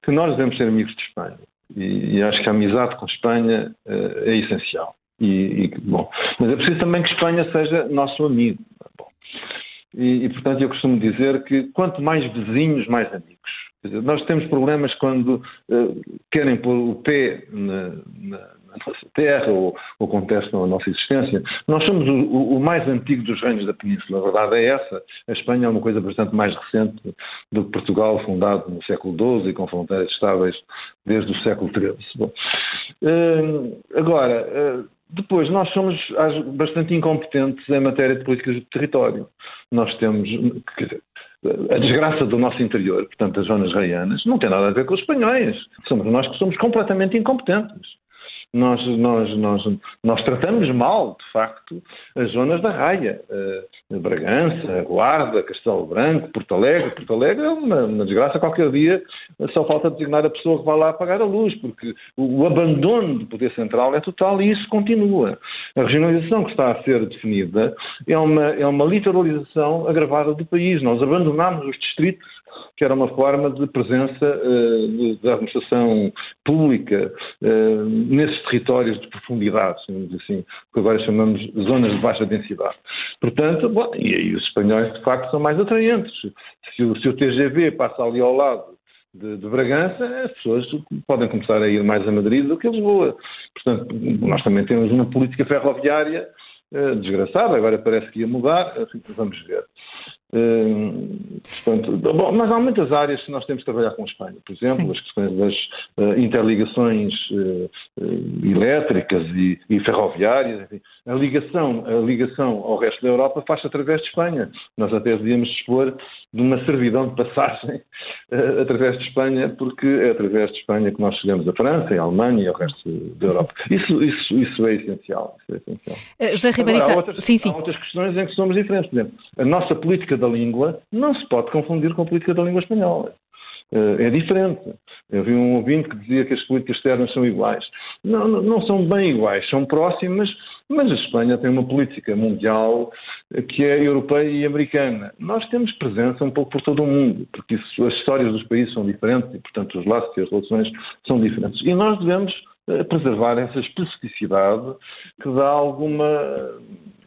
que nós devemos ser amigos de Espanha. E, e acho que a amizade com Espanha uh, é essencial. E, e, bom, mas é preciso também que Espanha seja nosso amigo. Bom, e, e, portanto, eu costumo dizer que quanto mais vizinhos, mais amigos. Nós temos problemas quando uh, querem pôr o pé na, na, na nossa terra ou, ou, contestam a nossa existência. Nós somos o, o, o, mais antigo dos reinos da Península, a verdade é essa. A Espanha é uma coisa bastante mais recente do que Portugal, fundado no século XII e com fronteiras estáveis desde o século XIII. Bom, uh, agora, uh, depois, nós somos bastante incompetentes em matéria de políticas de território. Nós temos, dizer, a desgraça do nosso interior, portanto, as zonas raianas, não tem nada a ver com os espanhóis. Somos nós que somos completamente incompetentes. Nós, nós, nós, nós tratamos mal, de facto, as zonas da raia. Uh, Bragança, Guarda, Castelo Branco, Porto Alegre. Porto Alegre é uma, uma, desgraça. Qualquer dia só falta designar a pessoa que vai lá apagar a luz, porque o, o abandono do poder central é total e isso continua. A regionalização que está a ser definida é uma, é uma literalização agravada do país. Nós abandonamos os distritos que era uma forma de presença uh, da administração pública uh, nesses territórios de profundidade, assim, que agora chamamos zonas de baixa densidade. Portanto, bom, e aí os espanhóis de facto são mais atraentes. Se o, se o TGV passa ali ao lado de, de, Bragança, as pessoas podem começar a ir mais a Madrid do que a Lisboa. Portanto, nós também temos uma política ferroviária desgraçada, agora parece que ia mudar, assim, vamos ver. Uh, portanto, bom, mas há muitas áreas que nós temos que trabalhar com a Espanha. Por exemplo, Sim. as questões das uh, interligações uh, elétricas e, e ferroviárias. Enfim. A, ligação, a ligação ao resto da Europa faz-se através de Espanha. Nós até devíamos dispor de uma servidão de passagem através de Espanha, porque é através de Espanha que nós chegamos à França, à Alemanha e ao resto da Europa. Isso, isso, isso é essencial. Isso é essencial. José Ribeiro, há, outras, sim, sim. há outras questões em que somos diferentes. Por exemplo, a nossa política da língua não se pode confundir com a política da língua espanhola. Eh, é diferente. Eu vi um ouvinte que dizia que as políticas externas são iguais. Não, não são bem iguais, são próximas, mas a Espanha tem uma política mundial que é europeia e americana. Nós temos presença um pouco por todo o mundo, porque isso, as histórias dos países são diferentes e, portanto, os laços e as relações são diferentes. E nós devemos eh, preservar essa especificidade que dá alguma.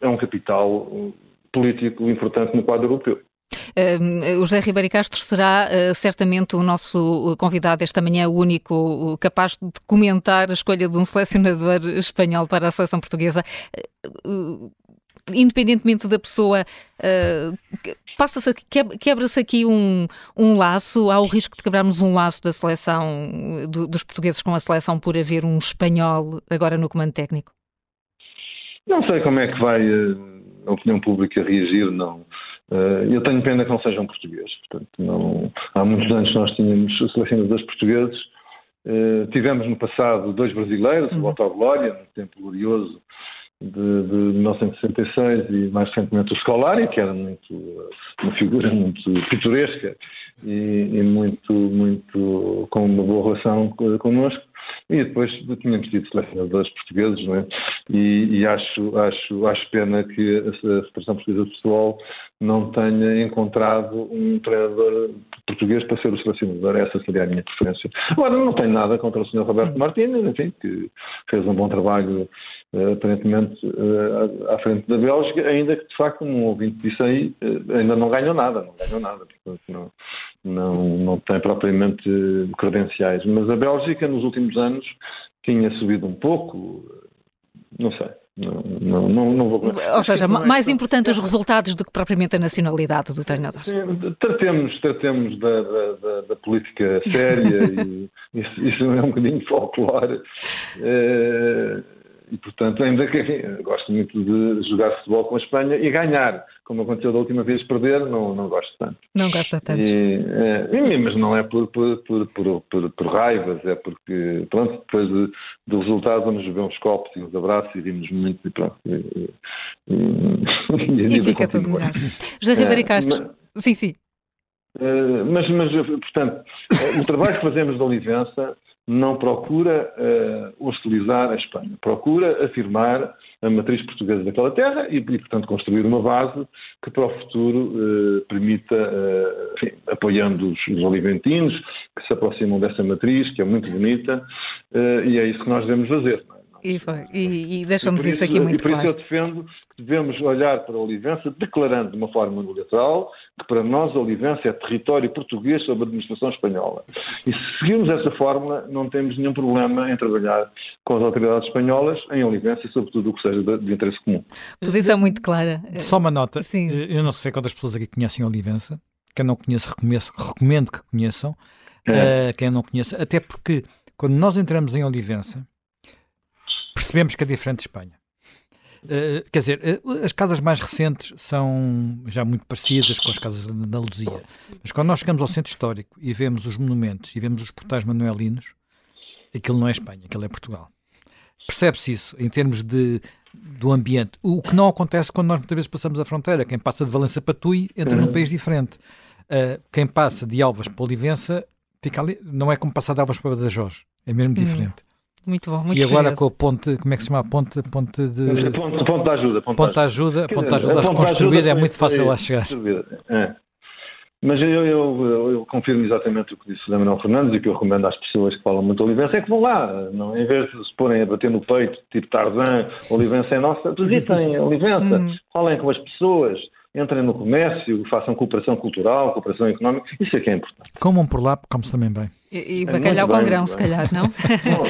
é um capital político importante no quadro europeu. Uh, o José Ribeiro Castro será uh, certamente o nosso convidado esta manhã, o único capaz de comentar a escolha de um selecionador espanhol para a seleção portuguesa. Uh, independentemente da pessoa, passa-se quebra-se aqui um, um laço, há o risco de quebrarmos um laço da seleção do, dos portugueses com a seleção por haver um espanhol agora no comando técnico? Não sei como é que vai a opinião pública reagir, não. Uh, eu tenho pena que não sejam portugueses. Portanto, não, há muitos anos nós tínhamos selecionadores portugueses. Uh, tivemos no passado dois brasileiros, uhum. o Otto Glória, no tempo glorioso de, de 1966, e mais recentemente o Scolari, que era muito, uma figura muito pitoresca e, e muito, muito com uma boa relação connosco. E depois tínhamos tido selecionadores portugueses, não é? E, e acho, acho, acho pena que a, Federação Portuguesa de Futebol não tenha encontrado um treinador português para ser o selecionador. Essa seria a minha preferência. Agora, não tenho nada contra o Sr. Roberto Martínez, enfim, que fez um bom trabalho aparentemente uh, à frente da Bélgica, ainda que de facto um ouvinte disse aí, uh, ainda não ganhou nada, não ganhou nada, portanto não, não, não tem propriamente credenciais. Mas a Bélgica nos últimos anos tinha subido um pouco, não sei. Não, não, não, não vou... Ou seja, é mais importante os resultados do que propriamente a nacionalidade do treinador. Tratemos, tratemos da, da, da, da política séria e isso, isso, é um bocadinho folclore. É, e, portanto, ainda que gosto muito de jogar futebol com a Espanha e ganhar. Como aconteceu da última vez, perder, não, não gosto tanto. Não gosta tanto. E, é, mas não é por, por, por, por, por raivas, é porque, pronto, depois de, do resultado vamos beber uns copos e uns abraços e rimos muito e pronto. E, e, e, e fica tudo melhor. José Ribeiro é, Castro. Mas, sim, sim. Uh, mas, mas, portanto, o trabalho que fazemos da Olivença não procura uh, hostilizar a Espanha, procura afirmar a matriz portuguesa daquela terra e, e portanto, construir uma base que para o futuro uh, permita, uh, enfim, apoiando os, os, que se aproximam dessa matriz, que é muito bonita, e é isso que nós devemos fazer. Não é? E, foi, e, e deixamos isso, aqui muito claro. E por isso eu defendo que devemos olhar para a Olivença declarando de uma forma unilateral que para nós a Olivença é território português sob a administração espanhola. E se seguirmos essa fórmula, não temos nenhum problema em trabalhar com as autoridades espanholas em Olivença, sobretudo o que seja de, de interesse comum. Posição muito clara. Só uma nota. Sim. Eu não sei quantas pessoas aqui conhecem Olivença. Quem não conhece, recomendo que conheçam. É. Uh, quem não conhece, até porque quando nós entramos em Olivença, percebemos que é diferente de Espanha. Uh, quer dizer, uh, as casas mais recentes são já muito parecidas com as casas da Andaluzia. Mas quando nós chegamos ao centro histórico e vemos os monumentos e vemos os portais manuelinos, aquilo não é Espanha, aquilo é Portugal. Percebe-se isso em termos de, do ambiente. O que não acontece quando nós muitas vezes passamos a fronteira. Quem passa de Valença para Tui entra num país diferente. Uh, quem passa de Alvas para Olivença fica ali, não é como passar de Alvas para Badajoz. É mesmo uhum. diferente. Muito bom, muito E agora curioso. com a ponte, como é que se chama? Ponte, ponte de. Ponte, ponte de ajuda. Ponte, ponte de ajuda, ponte de ajuda reconstruída é muito fácil lá chegar. É. Mas eu, eu, eu, confirmo exatamente o que disse o Manuel Fernandes e o que eu recomendo às pessoas que falam muito Olivença é que vão lá, não, em vez de se porem a bater no peito, tipo Tarzan, Olivença é nossa, visitem Olivença, hum. falem com as pessoas, entrem no comércio, façam cooperação cultural, cooperação económica, isso é que é importante. Comam por lá, come-se também bem. E, e é bacalhau com grão, se calhar, não? Bom,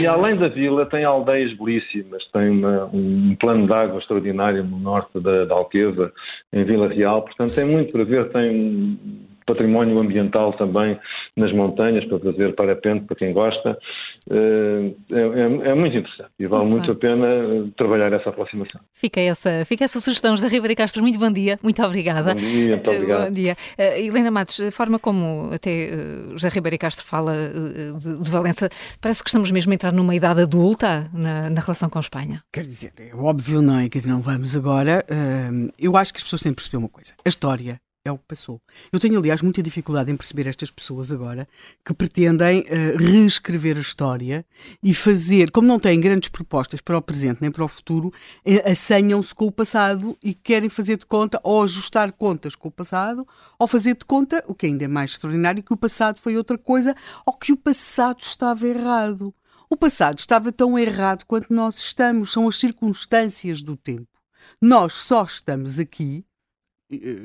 e além da vila, tem aldeias belíssimas, tem uma, um plano de água extraordinário no norte da, da Alqueva, em Vila Real, portanto tem muito para ver, tem património ambiental também nas montanhas para fazer parapente para quem gosta. Eh, é, é, é muito interessante e vale muito, muito a pena trabalhar essa aproximação. Fica essa, fica essa sugestão, José Ribeiro Castro. Muito bom dia, muito obrigada. Bom dia, muito eh, obrigado. Bom dia. Uh, Helena Matos, a forma como até uh, José Ribeiro Castro fala uh, de, de, Valença, parece que estamos mesmo a entrar numa idade adulta na, na relação com a Espanha. Quer dizer, é óbvio, não é? Quer dizer, não vamos agora. eu acho que as pessoas têm que perceber uma coisa. A história é o que passou. Eu tenho, aliás, muita dificuldade em perceber estas pessoas agora que pretendem uh, reescrever a história e fazer, como não têm grandes propostas para o presente nem para o futuro, uh, assanham-se com o passado e querem fazer de conta ou ajustar contas com o passado ou fazer de conta, o que ainda é mais extraordinário, que o passado foi outra coisa ou que o passado estava errado. O passado estava tão errado quanto nós estamos, são as circunstâncias do tempo. Nós só estamos aqui eh,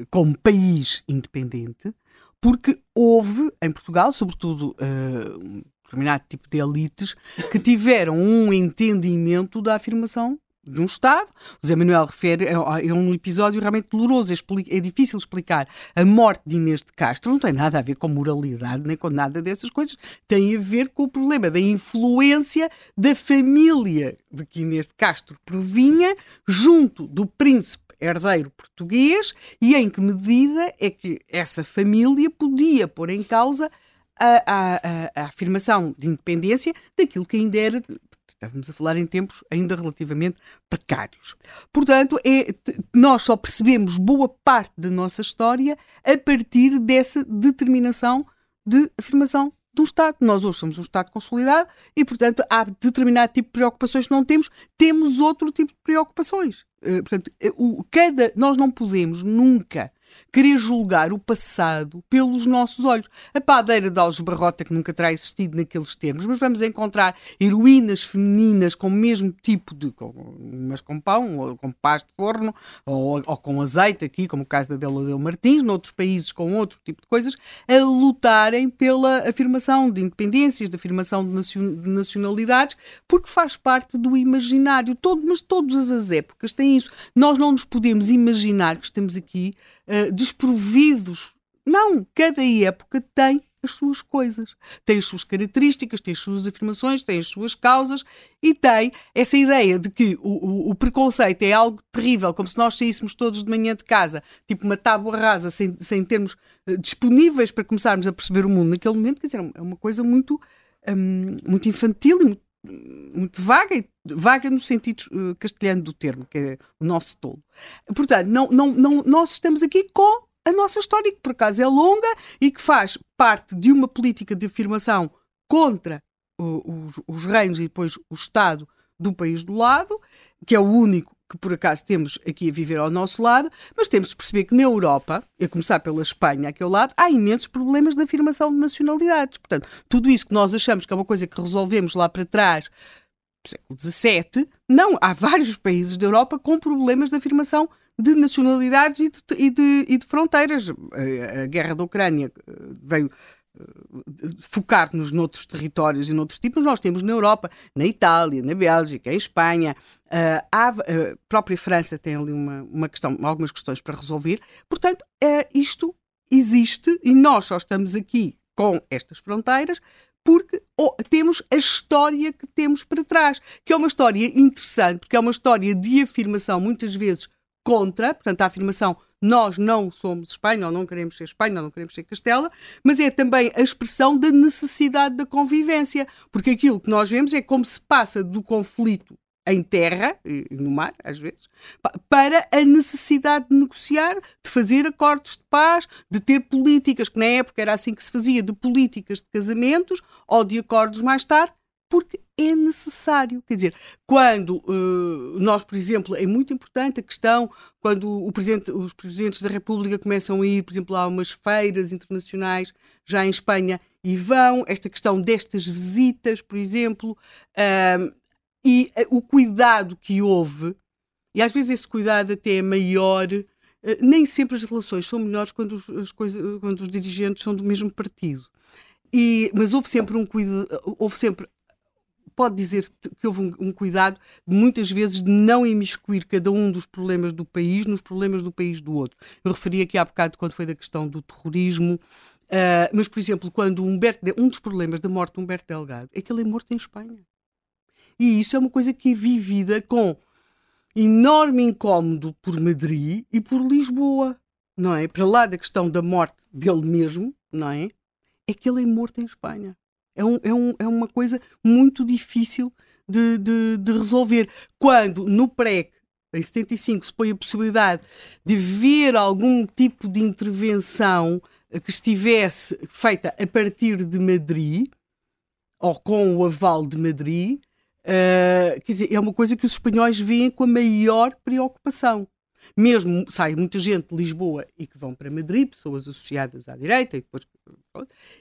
como país independente, porque houve em Portugal, sobretudo uh, um determinado tipo de elites, que tiveram um entendimento da afirmação de um Estado. O Zé Manuel refere é, é um episódio realmente doloroso. É, é, difícil explicar. A morte de Inês de Castro não tem nada a ver com moralidade nem com nada dessas coisas. Tem a ver com o problema da influência da família de que Inês de Castro provinha junto do príncipe herdeiro português e em que medida é que essa família podia pôr em causa a, a, a, afirmação de independência daquilo que ainda era. Estávamos a falar em tempos ainda relativamente precários. Portanto, é, nós só percebemos boa parte da nossa história a partir dessa determinação de afirmação do Estado. Nós hoje somos um Estado consolidado e, portanto, há determinado tipo de preocupações que não temos, temos outro tipo de preocupações. Uh, portanto, uh, o, cada, nós não podemos nunca querer julgar o passado pelos nossos olhos. A padeira de Algebarrota, que nunca terá existido naqueles termos, mas vamos encontrar heroínas femininas com o mesmo tipo de. mas com pão, ou com paz de forno, ou, ou com azeite, aqui, como o caso da Dela Del Martins, noutros países com outro tipo de coisas, a lutarem pela afirmação de independências, de afirmação de nacionalidades, porque faz parte do imaginário. Todo, mas todas as épocas têm isso. Nós não nos podemos imaginar que estamos aqui uh, desprovidos. Não, cada época tem as suas coisas, tem as suas características, tem as suas afirmações, tem as suas causas e tem essa ideia de que o, o, o, preconceito é algo terrível, como se nós saíssemos todos de manhã de casa, tipo uma tábua rasa, sem, sem termos uh, disponíveis para começarmos a perceber o mundo naquele momento, quer dizer, é uma coisa muito, um, muito infantil e muito, muito vaga, vaga no sentido uh, castelhano do termo, que é o nosso tolo. Portanto, não, não, não, nós estamos aqui com a nossa história, que por acaso é longa e que faz parte de uma política de afirmação contra os, os reinos e depois o Estado do país do lado, que é o único que por acaso temos aqui a viver ao nosso lado, mas temos de perceber que na Europa, a começar pela Espanha aqui ao lado, há imensos problemas de afirmação de nacionalidades. Portanto, tudo isso que nós achamos que é uma coisa que resolvemos lá para trás, século XVII, não, há vários países da Europa com problemas de afirmação de nacionalidades e de, e de, e de fronteiras. A, a, guerra da Ucrânia eh, veio focar-nos noutros territórios e noutros tipos, nós temos na Europa, na Itália, na Bélgica, em Espanha, uh, a própria França tem ali uma, uma questão, algumas questões para resolver. Portanto, uh, isto existe e nós só estamos aqui com estas fronteiras porque oh, temos a história que temos para trás, que é uma história interessante, porque é uma história de afirmação, muitas vezes contra, portanto, a afirmação nós não somos Espanha, ou não queremos ser Espanha, ou não queremos ser Castela, mas é também a expressão da necessidade da convivência, porque aquilo que nós vemos é como se passa do conflito em terra, e no mar, às vezes, para a necessidade de negociar, de fazer acordos de paz, de ter políticas, que na época era assim que se fazia, de políticas de casamentos ou de acordos mais tarde, porque é necessário. Quer dizer, quando uh, nós, por exemplo, é muito importante a questão, quando presidente, os presidentes da República começam a ir, por exemplo, a umas feiras internacionais já em Espanha e vão, esta questão destas visitas, por exemplo, uh, e uh, o cuidado que houve, e às vezes esse cuidado até é maior. Nem sempre as relações são melhores quando os, as coisas, quando os dirigentes são do mesmo partido. E, mas houve sempre um cuidado, houve sempre pode dizer que houve um, um, cuidado, muitas vezes, de não imiscuir cada um dos problemas do país nos problemas do país do outro. Eu referi aqui há bocado quando foi da questão do terrorismo, uh, mas, por exemplo, quando Humberto, um dos problemas da morte de Humberto Delgado é que ele é morto em Espanha. E isso é uma coisa que é vivida com enorme incómodo por Madrid e por Lisboa, não é? Para lá da questão da morte dele mesmo, não é? É que ele é morto em Espanha. É, um, é, um, é uma coisa muito difícil de, de, de resolver. Quando no PREC, em 75, se põe a possibilidade de ver algum tipo de intervenção que estivesse feita a partir de Madrid, ou com o aval de Madrid, uh, quer dizer, é uma coisa que os espanhóis veem com a maior preocupação mesmo sai muita gente de Lisboa e que vão para Madrid, pessoas associadas à direita, e depois.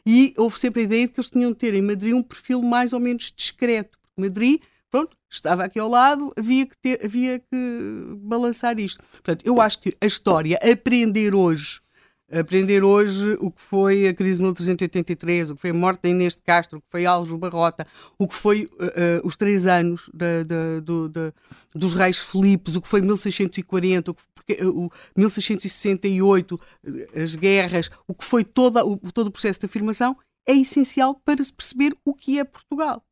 E houve sempre a ideia de que eles tinham de ter em Madrid um perfil mais ou menos discreto, porque Madrid, pronto, estava aqui ao lado, havia que, ter, havia que balançar isto. Portanto, eu acho que a história, aprender hoje aprender hoje o que foi a crise de 1383, o que foi a morte da Inês de Castro, o que foi Aljo Barrota, o que foi uh, os três anos da, do, da, dos reis Filipes, o que foi 1640, o que, porque, uh, 1668, as guerras, o que foi toda, o, todo o processo de afirmação, é essencial para se perceber o que é Portugal.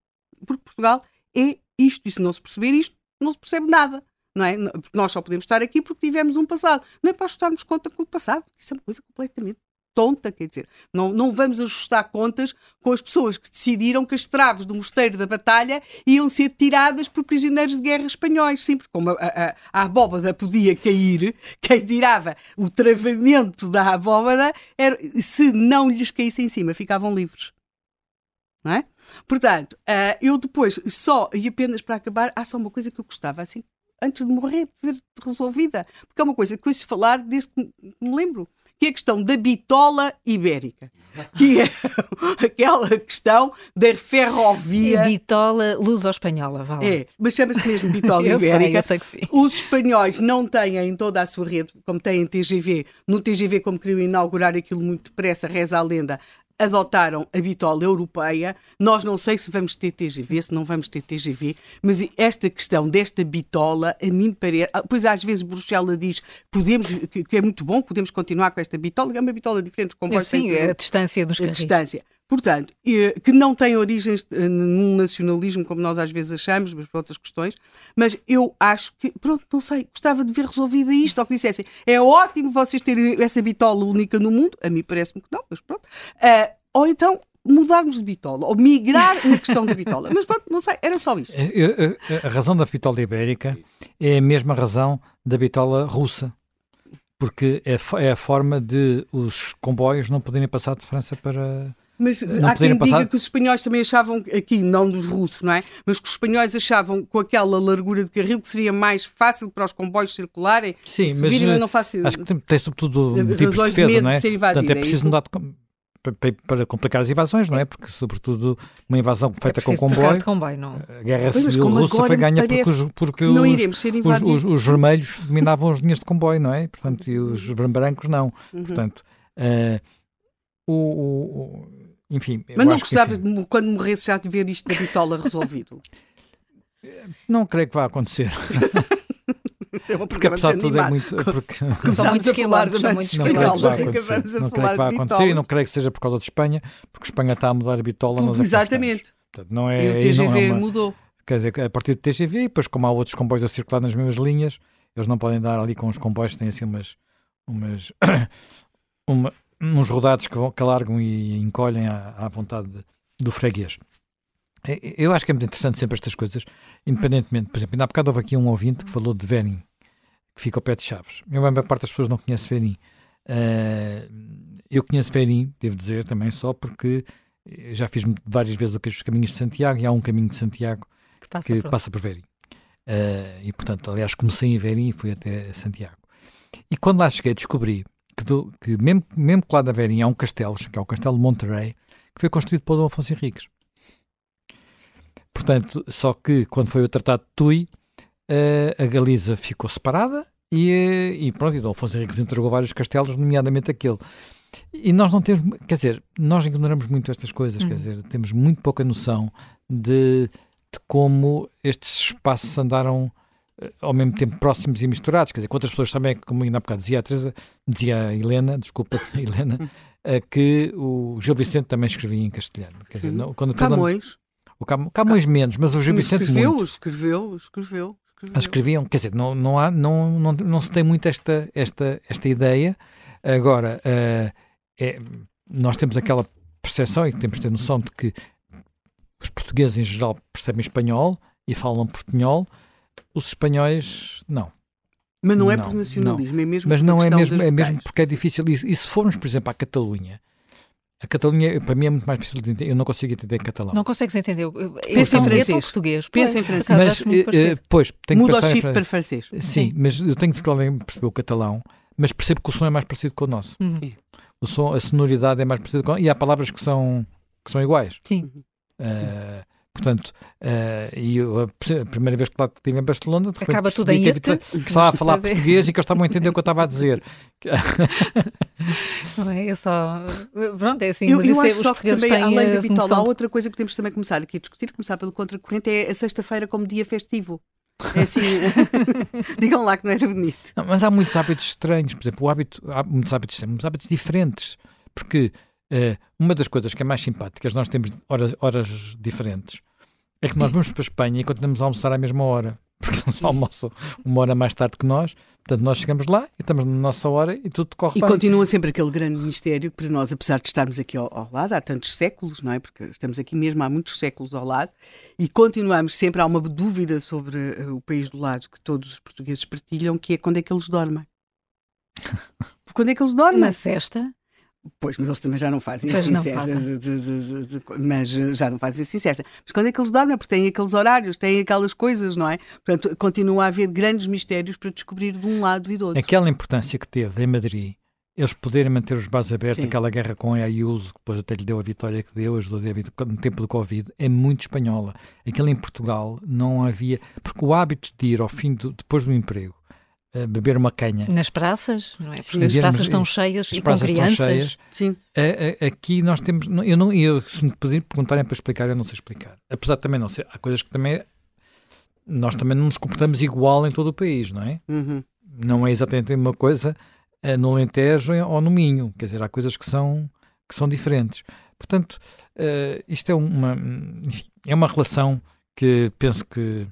Porque Portugal é isto, e se não se perceber isto, não se percebe nada não é? Porque nós só podemos estar aqui porque tivemos um passado. Não é para ajustarmos conta com o passado. Isso é uma coisa completamente tonta, quer dizer, não, não vamos ajustar contas com as pessoas que decidiram que as traves do mosteiro da batalha iam ser tiradas por prisioneiros de guerra espanhóis, sim, porque como a, a, a abóbada podia cair, quem tirava o travamento da abóbada, era, se não lhes caísse em cima, ficavam livres. Não é? Portanto, uh, eu depois, só e apenas para acabar, há só uma coisa que eu gostava, assim, antes de morrer, ver resolvida. Porque é uma coisa que ouço falar desde que me lembro, que é a questão da bitola ibérica, que é aquela questão da ferrovia. Bitola luso-espanhola, vale. É, mas chama-se mesmo bitola ibérica. Sei, eu sei que sim. Os espanhóis não têm em toda a sua rede, como têm TGV, no TGV, como queriam inaugurar aquilo muito depressa, reza a lenda, adotaram a bitola europeia. Nós não sei se vamos ter TGV, se não vamos ter TGV, mas esta questão desta bitola, a mim parece. Ah, pois às vezes Bruxelas diz podemos, que é muito bom, podemos continuar com esta bitola, é uma bitola diferente, com Sim, a distância dos carris. A distância. Portanto, que não tem origens eh, num nacionalismo, como nós às vezes achamos, mas por outras questões, mas eu acho que, pronto, não sei, gostava de ver resolvida isto, ou que dissessem, é ótimo vocês terem essa bitola única no mundo, a mim parece-me que não, mas pronto, uh, ou então mudarmos de bitola, ou migrar na questão da bitola, mas pronto, não sei, era só isto. É, a razão da bitola ibérica é a mesma razão da bitola russa porque é, é a forma de os comboios não poderem passar de França para, Mas não há quem passar... diga que os espanhóis também achavam, aqui não dos russos, não é? Mas que os espanhóis achavam com aquela largura de carril que seria mais fácil para os comboios circularem. Sim, mas, subirem, mas não fácil. acho que tem, tem sobretudo motivos de defesa, de não é? De ser invadido, Portanto, é é preciso mudar de, para, complicar as invasões, não é? Porque, sobretudo, uma invasão feita é com comboio. de comboio não. A guerra Pois, civil russa foi ganha porque, os, porque os, os, os, os vermelhos dominavam as linhas de comboio, não é? Portanto, e os brancos não. Uhum. Portanto, eh, o, o- o- enfim. eu Mas não acho que, gostava, enfim, de, quando morresse, já de ver isto da bitola resolvido. não creio que vá acontecer. É um Porque apesar de tudo é muito. Porque, Começámos a falar de muitos vá espanholas e acontecer. acabamos a Não creio que falar vá acontecer e não creio que seja por causa de Espanha, porque Espanha está a mudar a bitola. Exatamente. Portanto, não é, E o TGV é uma- mudou. Quer dizer, a partir do TGV, e depois, como há outros comboios a circular nas mesmas linhas, eles não podem dar ali com os comboios que têm assim umas. umas uma- uns rodados que, vão, que alargam e encolhem à, à vontade de- do freguês. Eu acho que é muito interessante sempre estas coisas, independentemente. Por exemplo, ainda há bocado houve aqui um ouvinte que falou de Verim, que fica ao pé de Chaves. A maior parte das pessoas não conhece Verim. Eh, eu conheço Verim, devo dizer, também só porque já fiz várias vezes os caminhos de Santiago e há um caminho de Santiago Que passa que por- passa por Verim. Eh, e portanto, aliás, comecei em Verim e fui até Santiago. E quando lá cheguei, descobri que, do- que mesmo, mesmo que lá da Verim há um castelo, que é o Castelo de Monterrey, que foi construído por Dom Afonso Henriques. Portanto, só que quando foi o Tratado de Tui, eh, a Galiza ficou separada e, eh, e pronto, e Dom Afonso Henriques entregou vários castelos, nomeadamente aquele. E nós não temos, quer dizer, nós ignoramos muito estas coisas, quer Hum. dizer, temos muito pouca noção de, de como estes espaços andaram ao mesmo tempo próximos e misturados. Quer dizer, quantas pessoas também, como ainda há bocado dizia a Teresa, dizia a Helena, desculpa, Helena, eh, que o Gil Vicente também escrevia em castelhano. Quer dizer, não, quando, Camões. o Cam- Camões menos, mas o Gil Vicente escreveu, muito. escreveu, escreveu, escreveu. Escreviam, quer dizer, não, não, há, não, não, não se tem muito esta, esta, esta ideia. Agora, eh, é, nós temos aquela percepção e temos de ter noção de que os portugueses em geral percebem espanhol e falam portunhol, os espanhóis não. Mas não é Não, por nacionalismo, é mesmo Mas por não é questão mesmo, é mesmo porque é difícil. E, e se formos, por exemplo, à Catalunha, a Catalunha para mim é muito mais difícil de entender. Eu não consigo entender catalão. Não consegues entender. Eu- Pensa em eu francês. português. Pensa Pois, em francês. mas, acho muito eh, parecido. eh, pois, tenho Muda que o chip para francês. Sim, mas eu tenho dificuldade em perceber o catalão, mas percebo que o som é mais parecido com o nosso. Uhum. O som, a sonoridade é mais parecida com e há palavras que são, que são iguais. Sim. Eh, portanto, eh, e eu, a, primeira vez que lá estive em Barcelona, de Acaba tudo em que, havia- que estava a falar é. português e que eles estavam a entender o que eu estava a dizer. Não é? É só. Pronto, é assim. Eu, mas eu isso é- acho os só que também, além da há de- outra coisa que temos também começar aqui a discutir, começar pelo contracorrente, é a sexta-feira como dia festivo. É assim, digam lá que não era bonito. Não, mas há muitos hábitos estranhos, por exemplo, o hábito, há muitos hábitos estranhos, muitos hábitos diferentes, porque uma das coisas que é mais simpáticas, nós temos horas, horas diferentes, é que nós vamos para a Espanha e continuamos a almoçar à mesma hora, porque eles almoçam uma hora mais tarde que nós, portanto nós chegamos lá e estamos na nossa hora e tudo corre E bem. continua sempre aquele grande mistério que para nós, apesar de estarmos aqui ao, ao lado há tantos séculos, não é? Porque estamos aqui mesmo há muitos séculos ao lado e continuamos sempre, há uma dúvida sobre eh, o país do lado que todos os portugueses partilham, que é quando é que eles dormem. quando é que eles dormem? Na cesta. Pois, mas eles também já não fazem Pois assim não cesta. fazem. de- de- de- de- de- mas eh, já não fazem assim cesta. Mas quando é que eles dormem? Porque têm aqueles horários, têm aquelas coisas, não é? Portanto, continua a haver grandes mistérios para descobrir de um lado e do outro. Aquela importância que teve em Madrid, eles poderem manter os bares abertos, Sim. aquela guerra com a Ayuso, que depois até lhe deu a vitória que deu, ajudou vitória no tempo do Covid, é muito espanhola. Aquilo em Portugal não havia. Porque o hábito de ir ao fim, do, depois do emprego, beber uma canha, Nas praças, não é? Porque Sim. as praças estão cheias as e com praças estão crianças. cheias, Sim. a- a- aqui nós temos. Eu não, eu, se me pedir, perguntarem para explicar, eu não sei explicar. Apesar de também não ser. Há coisas que também. Nós também não nos comportamos igual em todo o país, não é? Uhum. não é exatamente a mesma coisa eh, no Alentejo ou no Minho. Quer dizer, há coisas que são, que são diferentes. Portanto, eh, isto é uma, enfim, é uma relação que penso que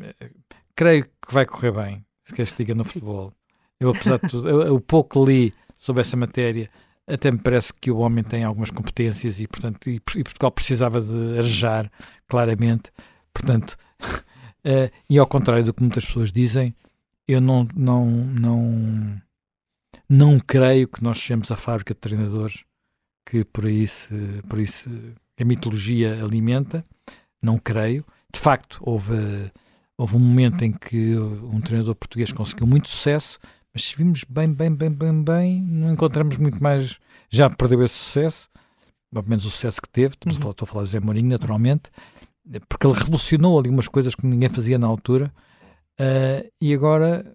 eh, creio que vai correr bem, se quer se diga no futebol. Eu, apesar de tudo, eu- o pouco li sobre essa matéria, até me parece que o homem tem algumas competências e, portanto, e, e Portugal precisava de arejar claramente. Portanto, eh, e ao contrário do que muitas pessoas dizem, eu não, não, não, não creio que nós sejamos a fábrica de treinadores que por aí se, por isso a mitologia alimenta, não creio. De facto, houve, houve um momento em que um treinador português conseguiu muito sucesso, mas se vimos bem, bem, bem, bem, bem, não encontramos muito mais. Já perdeu esse sucesso, pelo menos o sucesso que teve. Uhum. Estou a falar de José Mourinho, naturalmente, porque ele revolucionou ali umas coisas que ninguém fazia na altura uh, e agora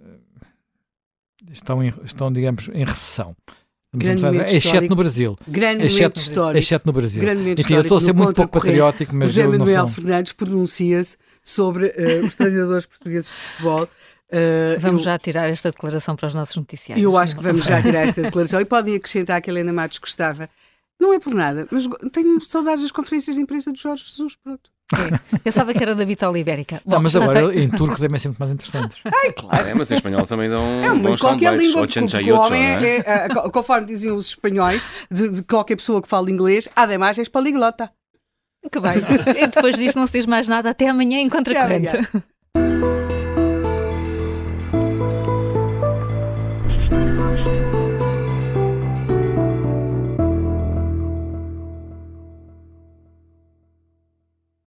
estão, em, estão, digamos, em recessão. Exceto no Brasil. Grande exceto, histórico. Exceto no Brasil. Grande Enfim, eu estou a ser muito pouco patriótico, mas. José Manuel sou... Fernandes pronuncia-se sobre uh, os treinadores portugueses de futebol. Uh, vamos eu, já tirar esta declaração para os nossos noticiários. Eu acho que vamos já tirar esta declaração e podem acrescentar que a Helena Matos gostava. Não é por nada, mas tenho saudades das conferências de imprensa do Jorge Jesus, pronto. É. Pensava que era da Vitória Ibérica. Bom, não, mas agora em turco também é sempre mais interessantes. Ai, claro. É, mas em espanhol também dão é, bons qualquer língua, porque, porque o homem é, é, é, conforme diziam os espanhóis, de, de, qualquer pessoa que fala inglês, há demais és poliglota. Que bem. e depois disto não se diz mais nada. Até amanhã encontra corrente.